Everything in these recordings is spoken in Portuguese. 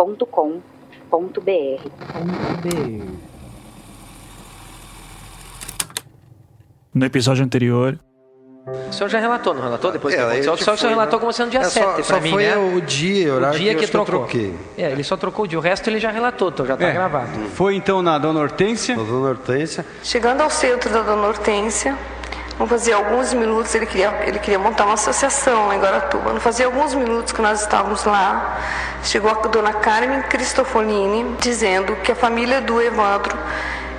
contato@projetohumanos.com.br. No episódio anterior. O senhor já relatou, não relatou? Depois que É, aconteceu? O ele senhor só relatou né? como sendo dia É, 7 só- pra só mim, foi né? o dia e o dia que que, que trocou. troquei. É, ele só trocou o dia. O resto ele já relatou, então já está É. gravado. Foi então na Dona Hortência. A dona Hortência. Chegando ao centro da Dona Hortência, não fazia alguns minutos, ele queria, ele queria montar uma associação lá em Guaratuba. Não fazia alguns minutos que nós estávamos lá, chegou a Dona Carmen Cristofolini dizendo que a família do Evandro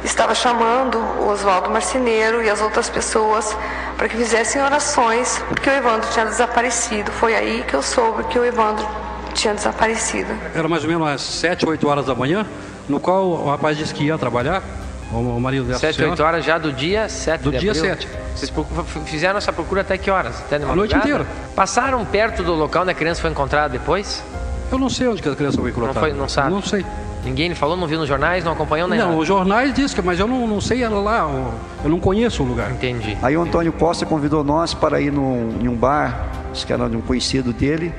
estava chamando o Oswaldo Marceneiro e as outras pessoas para que fizessem orações, porque o Evandro tinha desaparecido. Foi aí que eu soube que o Evandro tinha desaparecido. Era mais ou menos às 7, 8 horas da manhã, no qual o rapaz disse que ia trabalhar, o marido dessa 7, senhora, 8 horas já do dia 7 Do de dia abril. 7. Vocês fizeram essa procura até que horas? Até de A noite inteira. Passaram perto do local onde a criança foi encontrada depois? Eu não sei onde que a criança foi colocada. foi- não sabe? Não sei. Ninguém lhe falou, não viu nos jornais, não acompanhou nem não, nada? os jornais dizem que, mas eu não, não sei ela lá, eu- eu não conheço o lugar. Entendi. Aí o Antônio Costa convidou nós para ir num, em um bar, acho que era de um conhecido dele,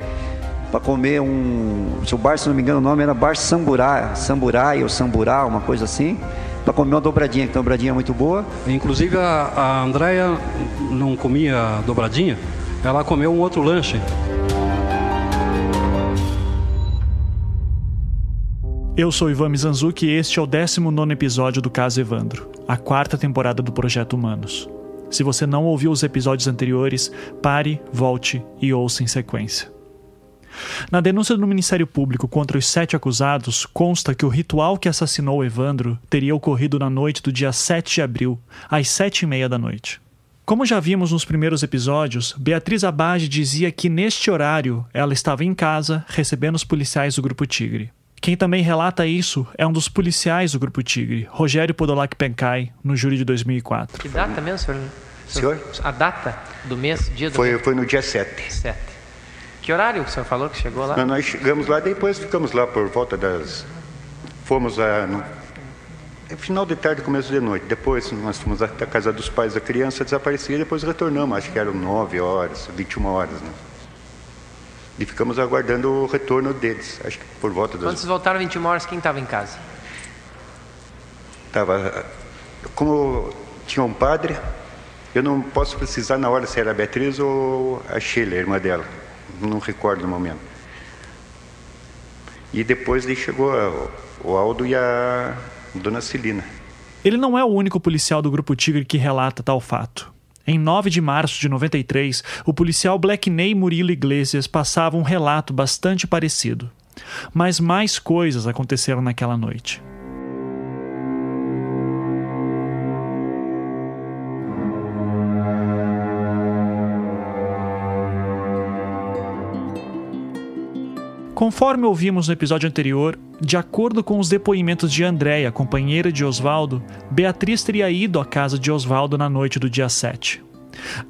para comer um. Se o bar, se não me engano, o nome era Bar Samburá, Samburai ou Samburá, uma coisa assim, para comer uma dobradinha, que a dobradinha é muito boa. Inclusive a, a Andréia não comia dobradinha, ela comeu um outro lanche. Eu sou Ivan Mizanzuki e este é o 19 episódio do Caso Evandro, a quarta temporada do Projeto Humanos. Se você não ouviu os episódios anteriores, pare, volte e ouça em sequência. Na denúncia do Ministério Público contra os sete acusados, consta que o ritual que assassinou Evandro teria ocorrido na noite do dia 7 de abril, às sete e meia da noite. Como já vimos nos primeiros episódios, Beatriz Abage dizia que neste horário ela estava em casa recebendo os policiais do Grupo Tigre. Quem também relata isso é um dos policiais do Grupo Tigre, Rogério Podolac Pencai, no júri de 2004. Que data mesmo, senhor? Senhor? A data do mês, dia do Foi, mês? foi no dia 7. 7. Que horário que o senhor falou que chegou lá? Nós- chegamos lá, depois ficamos lá por volta das. Fomos a. No... é final de tarde, começo de noite. Depois nós fomos até a casa dos pais da criança, desaparecia, depois retornamos. Acho que eram 9 horas, 21 horas, né? E ficamos aguardando o retorno deles. Acho que por volta Quando das. vocês voltaram 21 horas, quem estava em casa? Tava, como tinha um padre, eu não posso precisar na hora se era a Beatriz ou a Sheila, a irmã dela. Não recordo no momento. E depois daí chegou o Aldo e a dona Celina. Ele não é o único policial do Grupo Tigre que relata tal fato. Em 9 de março de 93, o policial Blackney Murilo Iglesias passava um relato bastante parecido. Mas mais coisas aconteceram naquela noite. Conforme ouvimos no episódio anterior, de acordo com os depoimentos de Andréia, companheira de Oswaldo, Beatriz teria ido à casa de Oswaldo na noite do dia 7.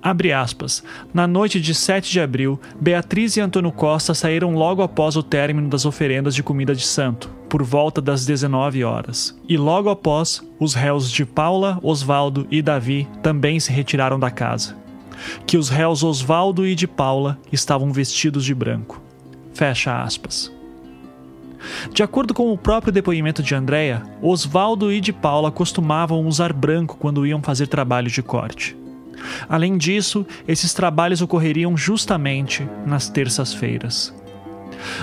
Abre aspas. Na noite de 7 de abril, Beatriz e Antônio Costa saíram logo após o término das oferendas de comida de santo, por volta das 19 horas. E logo após, os réus de Paula, Oswaldo e Davi também se retiraram da casa. Que os réus Oswaldo e de Paula estavam vestidos de branco. Fecha aspas. De acordo com o próprio depoimento de Andréa, Oswaldo e de Paula costumavam usar branco quando iam fazer trabalho de corte. Além disso, esses trabalhos ocorreriam justamente nas terças-feiras.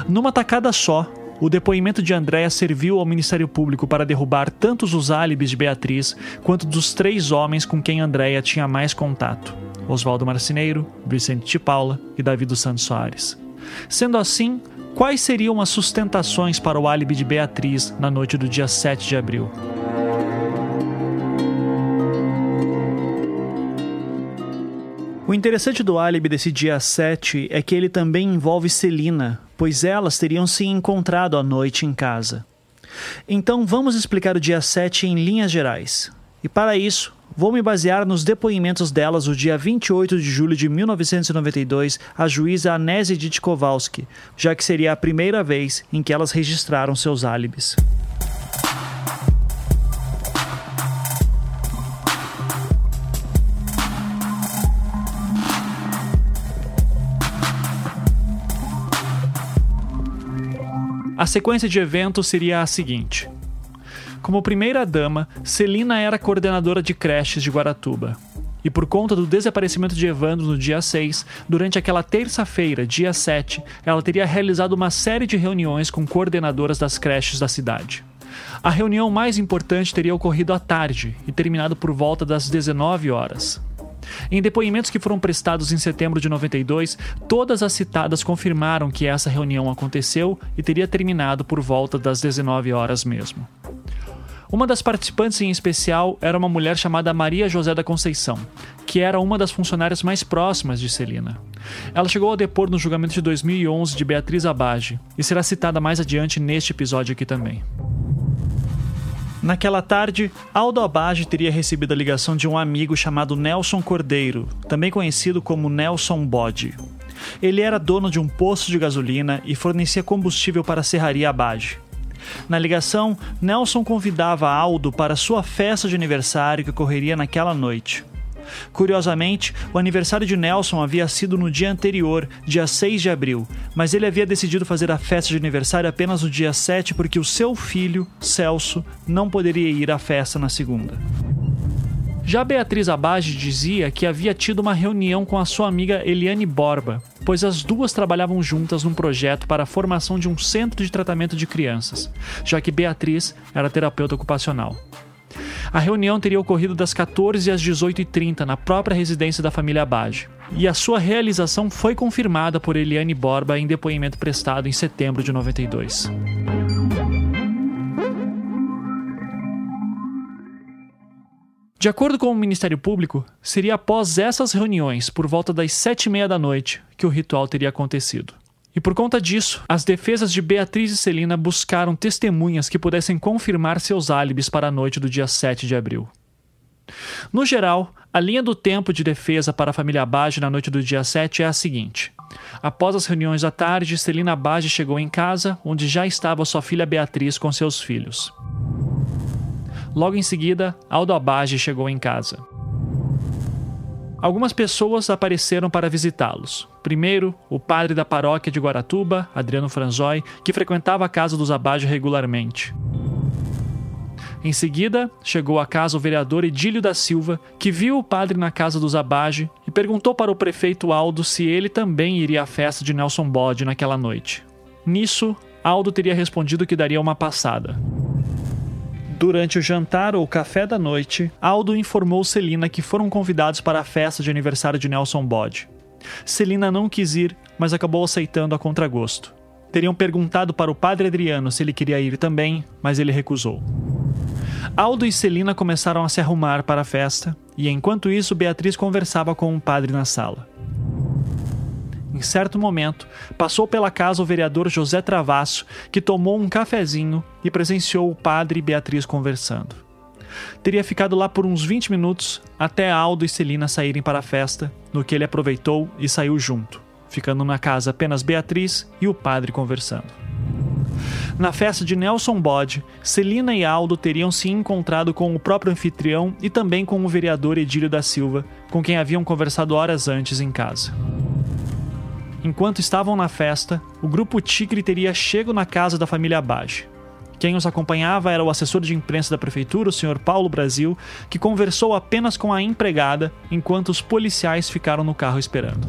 Numa tacada só, o depoimento de Andréa serviu ao Ministério Público para derrubar tanto os álibis de Beatriz quanto dos três homens com quem Andréa tinha mais contato: Oswaldo Marcineiro, Vicente de Paula e Davi dos Santos Soares. Sendo assim, quais seriam as sustentações para o álibi de Beatriz na noite do dia 7 de abril? O interessante do álibi desse dia 7 é que ele também envolve Celina, pois elas teriam se encontrado à noite em casa. Então vamos explicar o dia 7 em linhas gerais. E para isso, vou me basear nos depoimentos delas o dia 28 de julho de 1992 à juíza Anésia Ditkovalski, já que seria a primeira vez em que elas registraram seus álibis. A sequência de eventos seria a seguinte. Como primeira-dama, Celina era coordenadora de creches de Guaratuba. E por conta do desaparecimento de Evandro no dia 6, durante aquela terça-feira, dia 7, ela teria realizado uma série de reuniões com coordenadoras das creches da cidade. A reunião mais importante teria ocorrido à tarde e terminado por volta das 19 horas. Em depoimentos que foram prestados em setembro de 92, todas as citadas confirmaram que essa reunião aconteceu e teria terminado por volta das 19 horas mesmo. Uma das participantes em especial era uma mulher chamada Maria José da Conceição, que era uma das funcionárias mais próximas de Celina. Ela chegou a depor no julgamento de 2011 de Beatriz Abage e será citada mais adiante neste episódio aqui também. Naquela tarde, Aldo Abage teria recebido a ligação de um amigo chamado Nelson Cordeiro, também conhecido como Nelson Bode. Ele era dono de um posto de gasolina e fornecia combustível para a serraria Abage. Na ligação, Nelson convidava Aldo para sua festa de aniversário que ocorreria naquela noite. Curiosamente, o aniversário de Nelson havia sido no dia anterior, dia 6 de abril, mas ele havia decidido fazer a festa de aniversário apenas no dia 7 porque o seu filho, Celso, não poderia ir à festa na segunda. Já Beatriz Abage dizia que havia tido uma reunião com a sua amiga Eliane Borba, pois as duas trabalhavam juntas num projeto para a formação de um centro de tratamento de crianças, já que Beatriz era terapeuta ocupacional. A reunião teria ocorrido das 14 às 18h30 na própria residência da família Abage. E a sua realização foi confirmada por Eliane Borba em depoimento prestado em setembro de 92. De acordo com o Ministério Público, seria após essas reuniões, por volta das sete e meia da noite, que o ritual teria acontecido. E por conta disso, as defesas de Beatriz e Celina buscaram testemunhas que pudessem confirmar seus álibis para a noite do dia 7 de abril. No geral, a linha do tempo de defesa para a família Bage na noite do dia 7 é a seguinte. Após as reuniões da tarde, Celina Bage chegou em casa, onde já estava sua filha Beatriz com seus filhos. Logo em seguida, Aldo Abage chegou em casa. Algumas pessoas apareceram para visitá-los. Primeiro, o padre da paróquia de Guaratuba, Adriano Franzói, que frequentava a casa dos Abage regularmente. Em seguida, chegou à casa o vereador Edílio da Silva, que viu o padre na casa dos Abage e perguntou para o prefeito Aldo se ele também iria à festa de Nelson Bode naquela noite. Nisso, Aldo teria respondido que daria uma passada. Durante o jantar ou café da noite, Aldo informou Celina que foram convidados para a festa de aniversário de Nelson Bode. Celina não quis ir, mas acabou aceitando a contragosto. Teriam perguntado para o padre Adriano se ele queria ir também, mas ele recusou. Aldo e Celina começaram a se arrumar para a festa, e enquanto isso Beatriz conversava com o padre na sala. Em certo momento, passou pela casa o vereador José Travasso, que tomou um cafezinho e presenciou o padre e Beatriz conversando. Teria ficado lá por uns 20 minutos até Aldo e Celina saírem para a festa, no que ele aproveitou e saiu junto, ficando na casa apenas Beatriz e o padre conversando. Na festa de Nelson Bode, Celina e Aldo teriam se encontrado com o próprio anfitrião e também com o vereador Edílio da Silva, com quem haviam conversado horas antes em casa. Enquanto estavam na festa, o grupo Tigre teria chego na casa da família Abage. Quem os acompanhava era o assessor de imprensa da prefeitura, o Sr. Paulo Brasil, que conversou apenas com a empregada enquanto os policiais ficaram no carro esperando.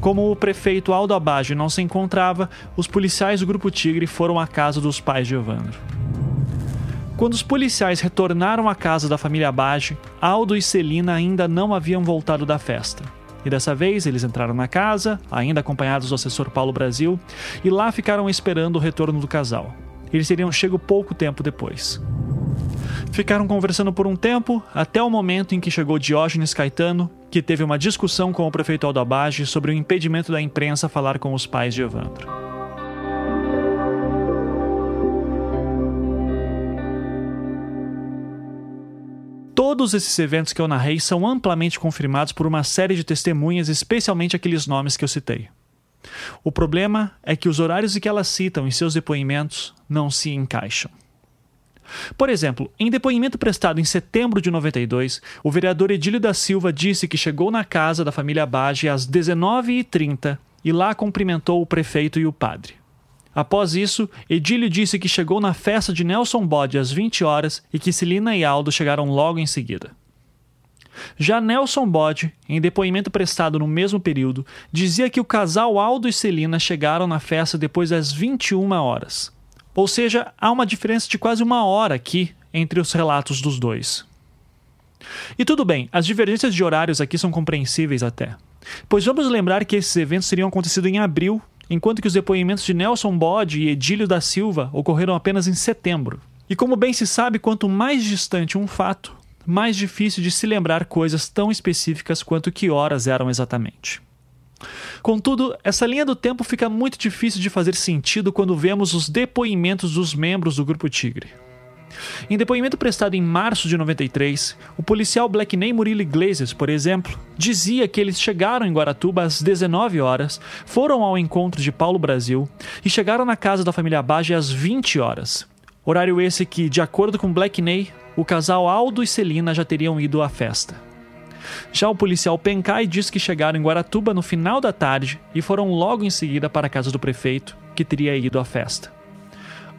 Como o prefeito Aldo Abage não se encontrava, os policiais do Grupo Tigre foram à casa dos pais de Evandro. Quando os policiais retornaram à casa da família Abage, Aldo e Celina ainda não haviam voltado da festa. E dessa vez eles entraram na casa, ainda acompanhados do assessor Paulo Brasil, e lá ficaram esperando o retorno do casal. Eles teriam chego pouco tempo depois. Ficaram conversando por um tempo, até o momento em que chegou Diógenes Caetano, que teve uma discussão com o prefeito Aldo Abage sobre o impedimento da imprensa falar com os pais de Evandro. Todos esses eventos que eu narrei são amplamente confirmados por uma série de testemunhas, especialmente aqueles nomes que eu citei. O problema é que os horários que elas citam em seus depoimentos não se encaixam. Por exemplo, em depoimento prestado em setembro de 92, o vereador Edílio da Silva disse que chegou na casa da família Bage às 19h30 e lá cumprimentou o prefeito e o padre. Após isso, Edílio disse que chegou na festa de Nelson Bode às 20 horas e que Celina e Aldo chegaram logo em seguida. Já Nelson Bode, em depoimento prestado no mesmo período, dizia que o casal Aldo e Celina chegaram na festa depois das 21 horas. Ou seja, há uma diferença de quase uma hora aqui entre os relatos dos dois. E tudo bem, as divergências de horários aqui são compreensíveis até. Pois vamos lembrar que esses eventos teriam acontecido em abril, enquanto que os depoimentos de Nelson Bode e Edílio da Silva ocorreram apenas em setembro. E como bem se sabe, quanto mais distante um fato, mais difícil de se lembrar coisas tão específicas quanto que horas eram exatamente. Contudo, essa linha do tempo fica muito difícil de fazer sentido quando vemos os depoimentos dos membros do Grupo Tigre. Em depoimento prestado em março de 93, o policial Blackney Murilo Iglesias, por exemplo, dizia que eles chegaram em Guaratuba às 19 horas, foram ao encontro de Paulo Brasil e chegaram na casa da família Bage às 20 horas. Horário esse que, de acordo com Blackney, o casal Aldo e Celina já teriam ido à festa. Já o policial Pencai diz que chegaram em Guaratuba no final da tarde e foram logo em seguida para a casa do prefeito, que teria ido à festa.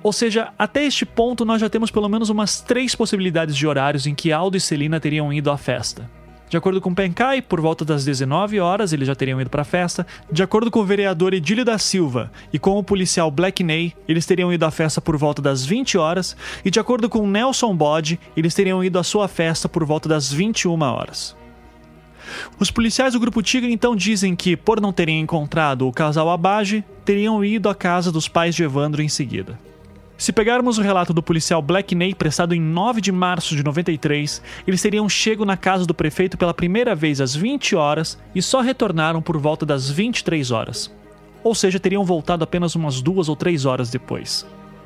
Ou seja, até este ponto nós já temos pelo menos umas três possibilidades de horários em que Aldo e Celina teriam ido à festa. De acordo com Pencai, por volta das 19 horas eles já teriam ido para a festa. De acordo com o vereador Edílio da Silva e com o policial Black Ney, eles teriam ido à festa por volta das 20 horas. E de acordo com Nelson Bode, eles teriam ido à sua festa por volta das 21 horas. Os policiais do Grupo Tigre então dizem que, por não terem encontrado o casal Abage, teriam ido à casa dos pais de Evandro em seguida. Se pegarmos o relato do policial Black Ney prestado em 9 de março de 93, eles teriam chego na casa do prefeito pela primeira vez às 20 horas e só retornaram por volta das 23 horas. Ou seja, teriam voltado apenas umas duas ou três horas depois.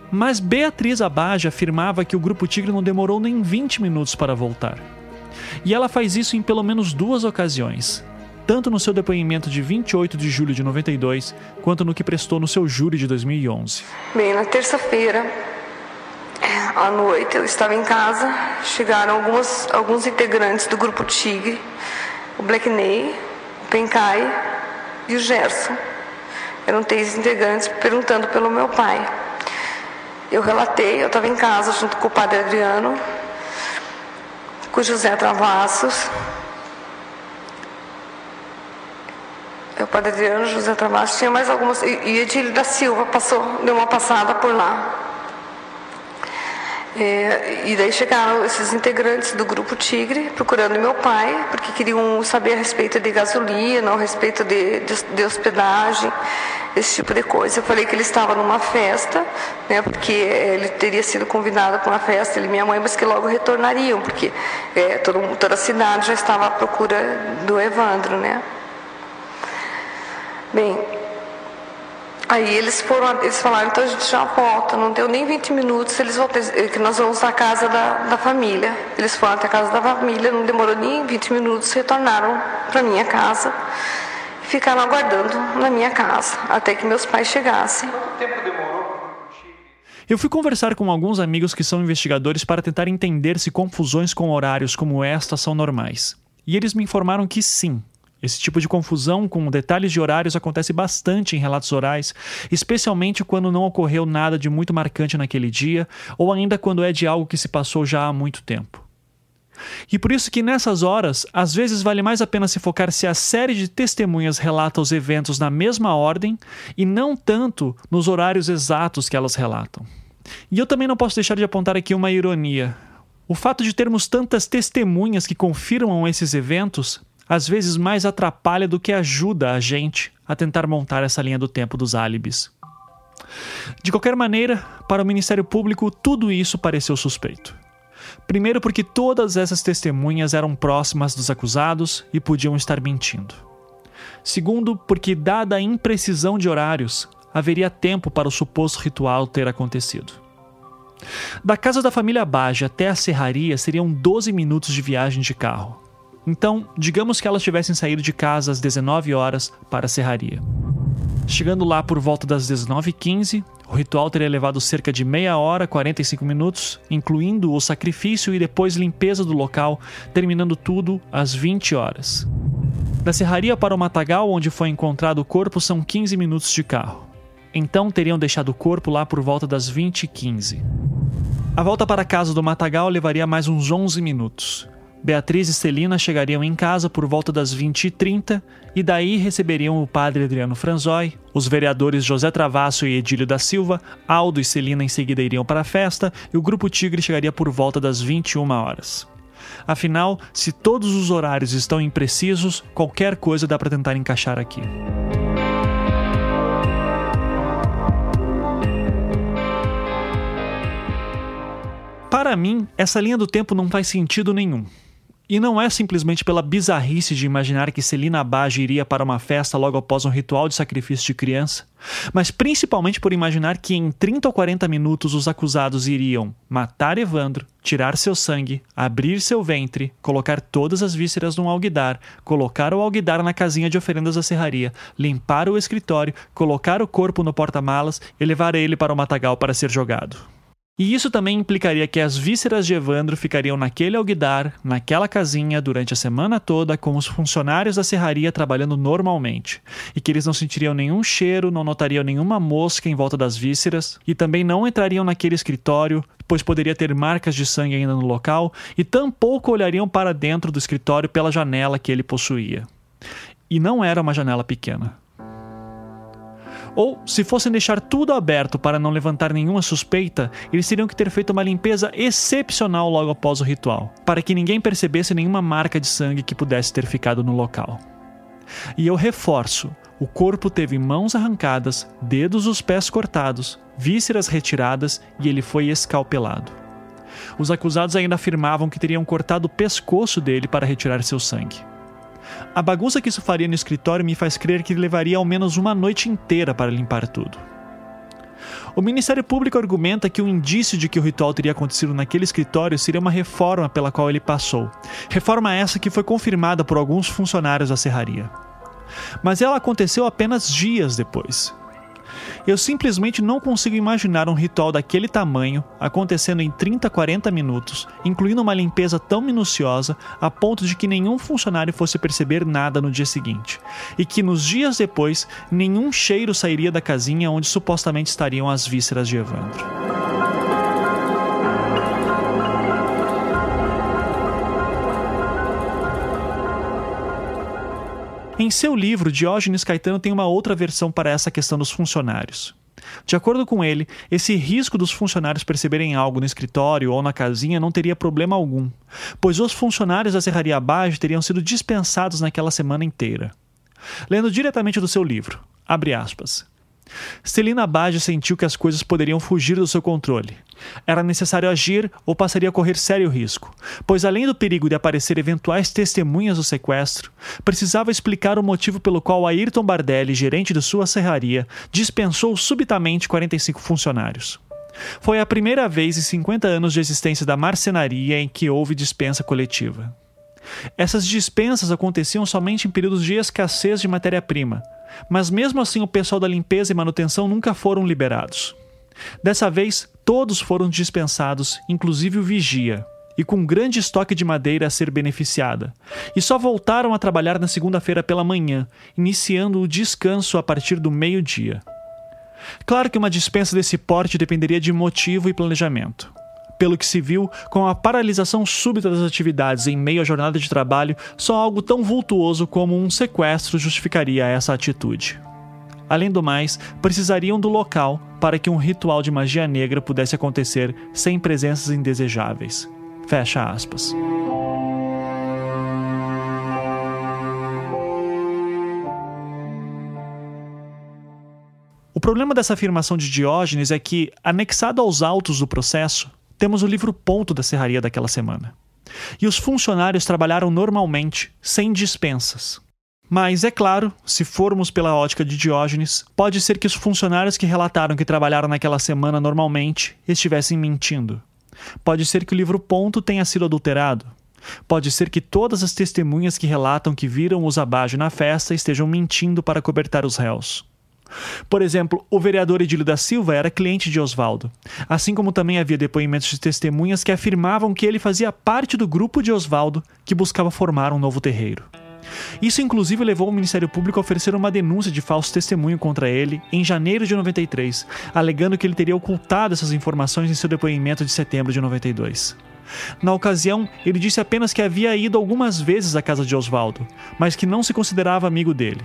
Mas Beatriz Abage afirmava que o Grupo Tigre não demorou nem 20 minutos para voltar. E ela faz isso em pelo menos duas ocasiões, tanto no seu depoimento de 28 de julho de 92, quanto no que prestou no seu júri de 2011. Bem, na terça-feira, à noite, eu estava em casa, chegaram algumas, alguns integrantes do grupo Tigre, o Black Ney, o Pencai e o Gerson. Eram três integrantes perguntando pelo meu pai. Eu relatei, eu estava em casa junto com o padre Adriano, com José Travassos. O padre Adriano, José Travassos, tinha mais algumas. E Edílio da Silva passou, deu uma passada por lá. É, e daí chegaram esses integrantes do grupo Tigre procurando meu pai, porque queriam saber a respeito de gasolina, a respeito de, de, de hospedagem, esse tipo de coisa. Eu falei que ele estava numa festa, né, porque ele teria sido convidado para uma festa, ele e minha mãe, mas que logo retornariam, porque é, todo, toda a cidade já estava à procura do Evandro. Né. Bem, Aí eles foram, eles falaram, então a gente já volta, não deu nem 20 minutos, eles vão ter, eh, que nós vamos à casa da, da família. Eles foram até a casa da família, não demorou nem 20 minutos, retornaram para minha casa e ficaram aguardando na minha casa, até que meus pais chegassem. Quanto tempo demorou? Eu fui conversar com alguns amigos que são investigadores para tentar entender se confusões com horários como esta são normais. E eles me informaram que sim, esse tipo de confusão com detalhes de horários acontece bastante em relatos orais, especialmente quando não ocorreu nada de muito marcante naquele dia ou ainda quando é de algo que se passou já há muito tempo. E por isso que nessas horas, às vezes vale mais a pena se focar se a série de testemunhas relata os eventos na mesma ordem e não tanto nos horários exatos que elas relatam. E eu também não posso deixar de apontar aqui uma ironia. O fato de termos tantas testemunhas que confirmam esses eventos às vezes mais atrapalha do que ajuda a gente a tentar montar essa linha do tempo dos álibis. De qualquer maneira, para o Ministério Público, tudo isso pareceu suspeito. Primeiro, porque todas essas testemunhas eram próximas dos acusados e podiam estar mentindo. Segundo, porque, dada a imprecisão de horários, haveria tempo para o suposto ritual ter acontecido. Da casa da família Baja até a serraria seriam 12 minutos de viagem de carro. Então, digamos que elas tivessem saído de casa às 19 horas para a serraria. Chegando lá por volta das 19h15, o ritual teria levado cerca de meia hora, 45 minutos, incluindo o sacrifício e depois limpeza do local, terminando tudo às 20 horas. Da serraria para o matagal, onde foi encontrado o corpo, são 15 minutos de carro. Então teriam deixado o corpo lá por volta das 20h15. A volta para a casa do matagal levaria mais uns 11 minutos. Beatriz e Celina chegariam em casa por volta das 20h30 e daí receberiam o padre Adriano Franzói, os vereadores José Travasso e Edílio da Silva, Aldo e Celina em seguida iriam para a festa e o Grupo Tigre chegaria por volta das 21 horas. Afinal, se todos os horários estão imprecisos, qualquer coisa dá para tentar encaixar aqui. Para mim, essa linha do tempo não faz sentido nenhum. E não é simplesmente pela bizarrice de imaginar que Celina Abage iria para uma festa logo após um ritual de sacrifício de criança, mas principalmente por imaginar que em 30 ou 40 minutos os acusados iriam matar Evandro, tirar seu sangue, abrir seu ventre, colocar todas as vísceras num alguidar, colocar o alguidar na casinha de oferendas da serraria, limpar o escritório, colocar o corpo no porta-malas e levar ele para o matagal para ser jogado. E isso também implicaria que as vísceras de Evandro ficariam naquele alguidar, naquela casinha, durante a semana toda, com os funcionários da serraria trabalhando normalmente, e que eles não sentiriam nenhum cheiro, não notariam nenhuma mosca em volta das vísceras, e também não entrariam naquele escritório, pois poderia ter marcas de sangue ainda no local, e tampouco olhariam para dentro do escritório pela janela que ele possuía. E não era uma janela pequena. Ou, se fossem deixar tudo aberto para não levantar nenhuma suspeita, eles teriam que ter feito uma limpeza excepcional logo após o ritual, para que ninguém percebesse nenhuma marca de sangue que pudesse ter ficado no local. E eu reforço: o corpo teve mãos arrancadas, dedos dos pés cortados, vísceras retiradas e ele foi escalpelado. Os acusados ainda afirmavam que teriam cortado o pescoço dele para retirar seu sangue. A bagunça que isso faria no escritório me faz crer que levaria ao menos uma noite inteira para limpar tudo. O Ministério Público argumenta que o indício de que o ritual teria acontecido naquele escritório seria uma reforma pela qual ele passou. Reforma essa que foi confirmada por alguns funcionários da serraria. Mas ela aconteceu apenas dias depois. Eu simplesmente não consigo imaginar um ritual daquele tamanho acontecendo em 30, 40 minutos, incluindo uma limpeza tão minuciosa a ponto de que nenhum funcionário fosse perceber nada no dia seguinte, e que nos dias depois nenhum cheiro sairia da casinha onde supostamente estariam as vísceras de Evandro. Em seu livro, Diógenes Caetano tem uma outra versão para essa questão dos funcionários. De acordo com ele, esse risco dos funcionários perceberem algo no escritório ou na casinha não teria problema algum, pois os funcionários da Serraria Abaixo teriam sido dispensados naquela semana inteira. Lendo diretamente do seu livro, abre aspas. Celina Bage sentiu que as coisas poderiam fugir do seu controle. Era necessário agir ou passaria a correr sério risco, pois além do perigo de aparecer eventuais testemunhas do sequestro, precisava explicar o motivo pelo qual Ayrton Bardelli, gerente de sua serraria, dispensou subitamente 45 funcionários. Foi a primeira vez em 50 anos de existência da marcenaria em que houve dispensa coletiva. Essas dispensas aconteciam somente em períodos de escassez de matéria-prima, mas mesmo assim o pessoal da limpeza e manutenção nunca foram liberados. Dessa vez, todos foram dispensados, inclusive o vigia, e com um grande estoque de madeira a ser beneficiada, e só voltaram a trabalhar na segunda-feira pela manhã, iniciando o descanso a partir do meio-dia. Claro que uma dispensa desse porte dependeria de motivo e planejamento. Pelo que se viu, com a paralisação súbita das atividades em meio à jornada de trabalho, só algo tão vultuoso como um sequestro justificaria essa atitude. Além do mais, precisariam do local para que um ritual de magia negra pudesse acontecer sem presenças indesejáveis. Fecha aspas. O problema dessa afirmação de Diógenes é que, anexado aos autos do processo, temos o livro ponto da serraria daquela semana. E os funcionários trabalharam normalmente, sem dispensas. Mas é claro, se formos pela ótica de Diógenes, pode ser que os funcionários que relataram que trabalharam naquela semana normalmente estivessem mentindo. Pode ser que o livro Ponto tenha sido adulterado. Pode ser que todas as testemunhas que relatam que viram os Abage na festa estejam mentindo para cobertar os réus. Por exemplo, o vereador Edílio da Silva era cliente de Oswaldo, assim como também havia depoimentos de testemunhas que afirmavam que ele fazia parte do grupo de Oswaldo que buscava formar um novo terreiro. Isso, inclusive, levou o Ministério Público a oferecer uma denúncia de falso testemunho contra ele em janeiro de 93, alegando que ele teria ocultado essas informações em seu depoimento de setembro de 92. Na ocasião, ele disse apenas que havia ido algumas vezes à casa de Oswaldo, mas que não se considerava amigo dele.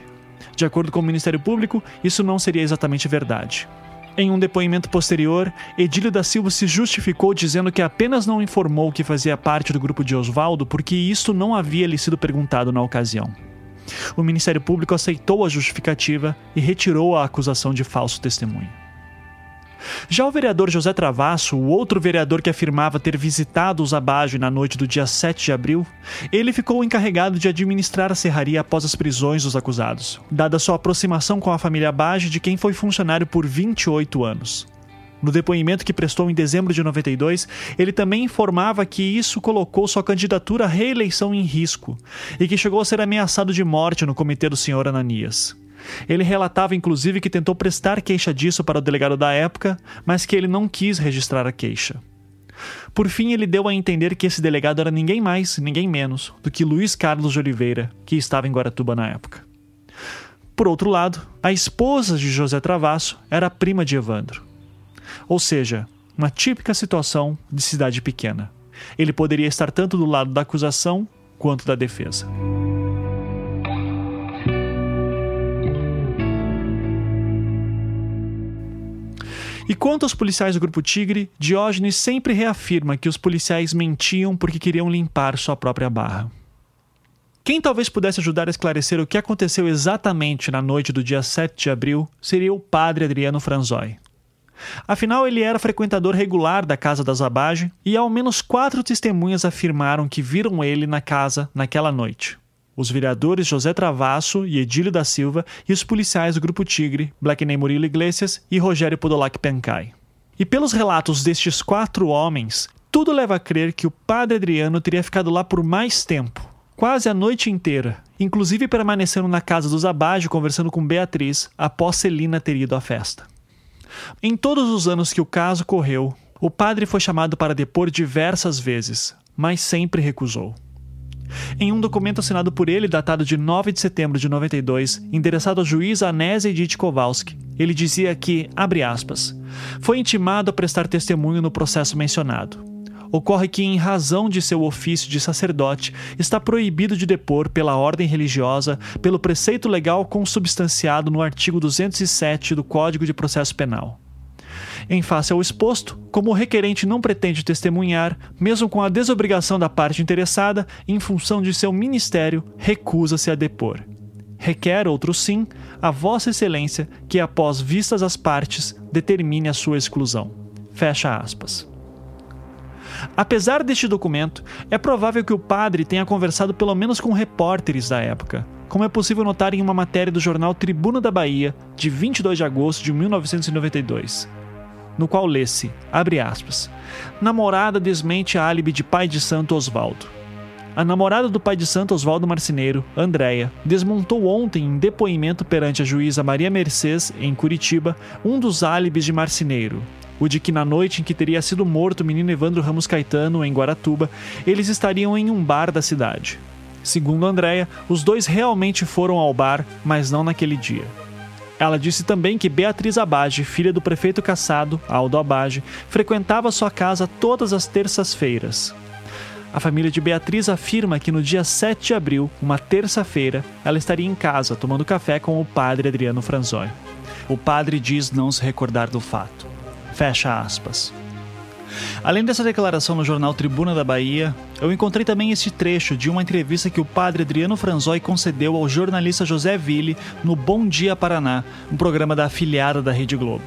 De acordo com o Ministério Público, isso não seria exatamente verdade. Em um depoimento posterior, Edílio da Silva se justificou dizendo que apenas não informou que fazia parte do grupo de Oswaldo porque isso não havia lhe sido perguntado na ocasião. O Ministério Público aceitou a justificativa e retirou a acusação de falso testemunho. Já o vereador José Travasso, o outro vereador que afirmava ter visitado os Abage na noite do dia 7 de abril, ele ficou encarregado de administrar a serraria após as prisões dos acusados, dada sua aproximação com a família Abage, de quem foi funcionário por 28 anos. No depoimento que prestou em dezembro de 92, ele também informava que isso colocou sua candidatura à reeleição em risco e que chegou a ser ameaçado de morte no comitê do senhor Ananias. Ele relatava inclusive que tentou prestar queixa disso para o delegado da época, mas que ele não quis registrar a queixa. Por fim, ele deu a entender que esse delegado era ninguém mais, ninguém menos do que Luiz Carlos de Oliveira, que estava em Guaratuba na época. Por outro lado, a esposa de José Travasso era prima de Evandro. Ou seja, uma típica situação de cidade pequena. Ele poderia estar tanto do lado da acusação quanto da defesa. E quanto aos policiais do Grupo Tigre, Diógenes sempre reafirma que os policiais mentiam porque queriam limpar sua própria barra. Quem talvez pudesse ajudar a esclarecer o que aconteceu exatamente na noite do dia 7 de abril seria o padre Adriano Franzoi. Afinal, ele era frequentador regular da casa da Zabage e ao menos quatro testemunhas afirmaram que viram ele na casa naquela noite os vereadores José Travasso e Edílio da Silva e os policiais do Grupo Tigre, Blackney Murilo Iglesias e Rogério Podolac Pencai. E pelos relatos destes quatro homens, tudo leva a crer que o padre Adriano teria ficado lá por mais tempo, quase a noite inteira, inclusive permanecendo na casa dos Abage conversando com Beatriz após Celina ter ido à festa. Em todos os anos que o caso correu, o padre foi chamado para depor diversas vezes, mas sempre recusou. Em um documento assinado por ele, datado de 9 de setembro de 92, endereçado ao juiz Anésia Edith Kowalski, ele dizia que, abre aspas, foi intimado a prestar testemunho no processo mencionado. Ocorre que, em razão de seu ofício de sacerdote, está proibido de depor pela ordem religiosa, pelo preceito legal consubstanciado no artigo 207 do Código de Processo Penal. Em face ao exposto, como o requerente não pretende testemunhar, mesmo com a desobrigação da parte interessada, em função de seu ministério, recusa-se a depor. Requer, outro sim, a Vossa Excelência que, após vistas as partes, determine a sua exclusão. Fecha aspas. Apesar deste documento, é provável que o padre tenha conversado pelo menos com repórteres da época, como é possível notar em uma matéria do jornal Tribuna da Bahia, de 22 de agosto de 1992 no qual lê-se, abre aspas, namorada desmente álibi de pai de santo Osvaldo. A namorada do pai de santo Osvaldo Marceneiro, Andréia, desmontou ontem em depoimento perante a juíza Maria Mercedes, em Curitiba, um dos álibis de Marceneiro, o de que na noite em que teria sido morto o menino Evandro Ramos Caetano, em Guaratuba, eles estariam em um bar da cidade. Segundo Andréia, os dois realmente foram ao bar, mas não naquele dia. Ela disse também que Beatriz Abage, filha do prefeito caçado, Aldo Abage, frequentava sua casa todas as terças-feiras. A família de Beatriz afirma que no dia 7 de abril, uma terça-feira, ela estaria em casa tomando café com o padre Adriano Franzoi. O padre diz não se recordar do fato. Fecha aspas. Além dessa declaração no jornal Tribuna da Bahia, eu encontrei também este trecho de uma entrevista que o padre Adriano Franzoi concedeu ao jornalista José Ville no Bom Dia Paraná, um programa da afiliada da Rede Globo.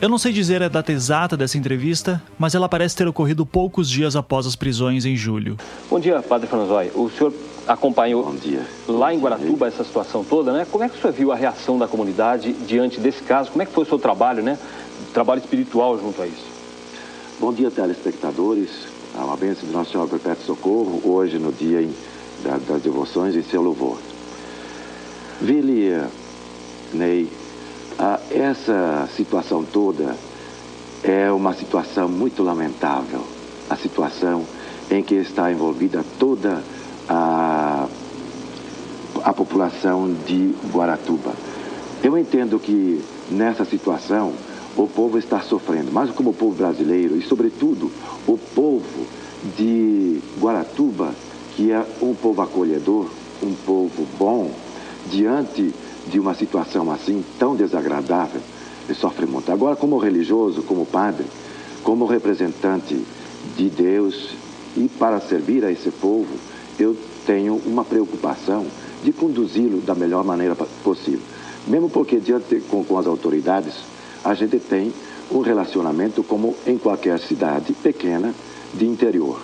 Eu não sei dizer a data exata dessa entrevista, mas ela parece ter ocorrido poucos dias após as prisões em julho. Bom dia, Padre Franzói. O senhor acompanhou lá em Guaratuba essa situação toda, né? Como é que o senhor viu a reação da comunidade diante desse caso? Como é que foi o seu trabalho, né? Trabalho espiritual junto a isso. Bom dia, telespectadores. Uma bênção de Nosso Senhor Perpétuo Socorro, hoje no dia das devoções em seu louvor. Vili, Ney, essa situação toda é uma situação muito lamentável. A situação em que está envolvida toda a, a população de Guaratuba. Eu entendo que nessa situação o povo está sofrendo, mas como o povo brasileiro e, sobretudo, o povo de Guaratuba, que é um povo acolhedor, um povo bom, diante de uma situação assim tão desagradável, ele sofre muito. Agora, como religioso, como padre, como representante de Deus e para servir a esse povo, eu tenho uma preocupação de conduzi-lo da melhor maneira possível. Mesmo porque, diante com, com as autoridades, a gente tem um relacionamento como em qualquer cidade pequena de interior.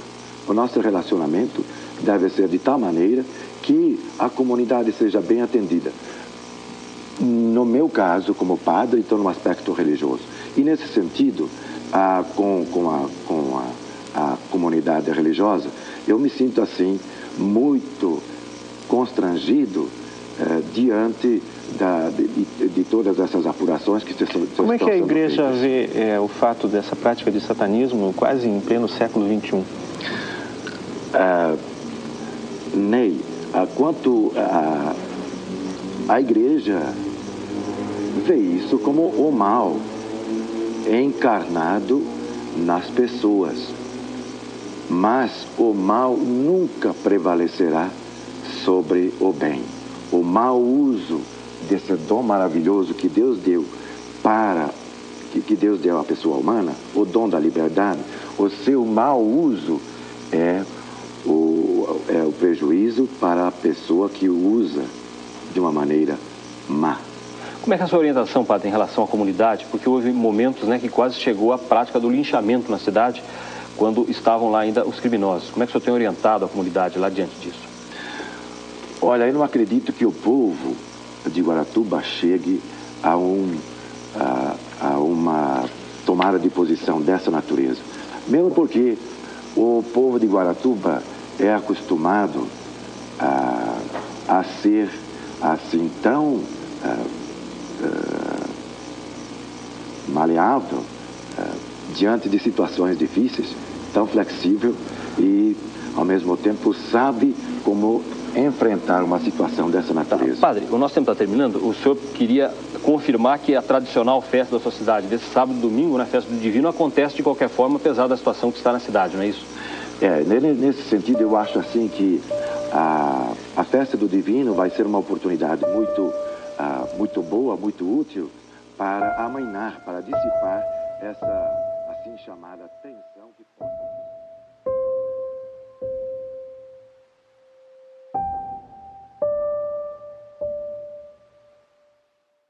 O nosso relacionamento deve ser de tal maneira que a comunidade seja bem atendida. No meu caso, como padre, estou no aspecto religioso. E nesse sentido, ah, com, com, a, com a, a comunidade religiosa, eu me sinto assim muito constrangido eh, diante da, de, de, todas essas apurações que se, se Como é que a igreja vê é, o fato dessa prática de satanismo quase em pleno século XXI? Ah, Ney, ah, quanto a, a igreja vê isso como o mal encarnado nas pessoas. Mas o mal nunca prevalecerá sobre o bem. O mau uso desse dom maravilhoso que Deus deu para que, Deus deu à pessoa humana, o dom da liberdade, o seu mau uso é o, é o prejuízo para a pessoa que o usa de uma maneira má. Como é que é a sua orientação, padre, em relação à comunidade? Porque houve momentos né, que quase chegou a prática do linchamento na cidade, quando estavam lá ainda os criminosos. Como é que o senhor tem orientado a comunidade lá diante disso? Olha, eu não acredito que o povo de Guaratuba chegue a, um, a, a uma tomada de posição dessa natureza. Mesmo porque o povo de Guaratuba é acostumado a, a ser assim tão uh, maleável uh, diante de situações difíceis, tão flexível e, ao mesmo tempo, sabe como enfrentar uma situação dessa natureza. Tá, padre, o nosso tempo está terminando. O senhor queria confirmar que a tradicional festa da sua cidade, desse sábado e domingo, na né, festa do Divino, acontece de qualquer forma, apesar da situação que está na cidade, não é isso? É, nesse sentido, eu acho assim que a, a festa do Divino vai ser uma oportunidade muito ah, muito boa, muito útil para amainar, para dissipar essa assim chamada tensão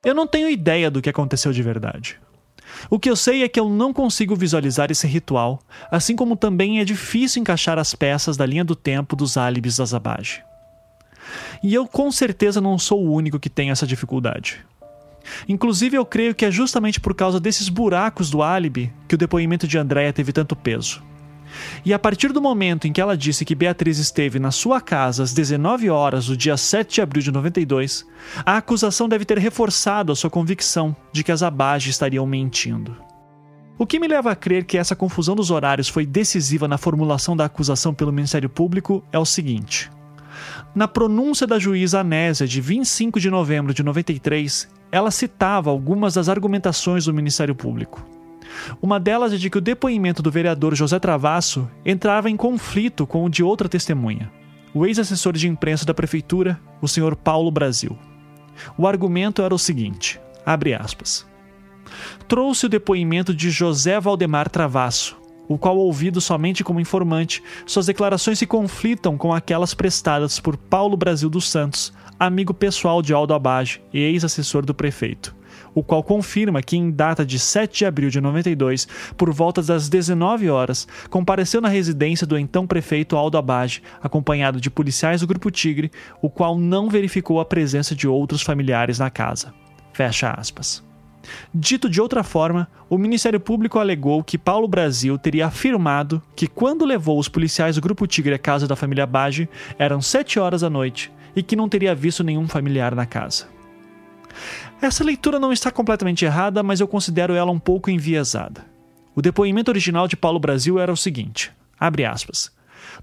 Eu não tenho ideia do que aconteceu de verdade. O que eu sei é que eu não consigo visualizar esse ritual, assim como também é difícil encaixar as peças da linha do tempo dos álibis da Zabage. E eu com certeza não sou o único que tem essa dificuldade. Inclusive, eu creio que é justamente por causa desses buracos do álibi que o depoimento de Andréia teve tanto peso. E a partir do momento em que ela disse que Beatriz esteve na sua casa às 19 horas do dia 7 de abril de 92, a acusação deve ter reforçado a sua convicção de que as Abage estariam mentindo. O que me leva a crer que essa confusão dos horários foi decisiva na formulação da acusação pelo Ministério Público é o seguinte: na pronúncia da juíza Anésia de 25 de novembro de 93, ela citava algumas das argumentações do Ministério Público. Uma delas é de que o depoimento do vereador José Travasso entrava em conflito com o de outra testemunha, o ex-assessor de imprensa da prefeitura, o senhor Paulo Brasil. O argumento era o seguinte: abre aspas. Trouxe o depoimento de José Valdemar Travasso, o qual ouvido somente como informante, suas declarações se conflitam com aquelas prestadas por Paulo Brasil dos Santos, amigo pessoal de Aldo Abage e ex-assessor do prefeito, o qual confirma que em data de 7 de abril de 92, por volta das 19 horas, compareceu na residência do então prefeito Aldo Abage, acompanhado de policiais do Grupo Tigre, o qual não verificou a presença de outros familiares na casa. Fecha aspas. Dito de outra forma, o Ministério Público alegou que Paulo Brasil teria afirmado que quando levou os policiais do Grupo Tigre à casa da família Bage, eram 7 horas da noite e que não teria visto nenhum familiar na casa. Essa leitura não está completamente errada, mas eu considero ela um pouco enviesada. O depoimento original de Paulo Brasil era o seguinte: abre aspas.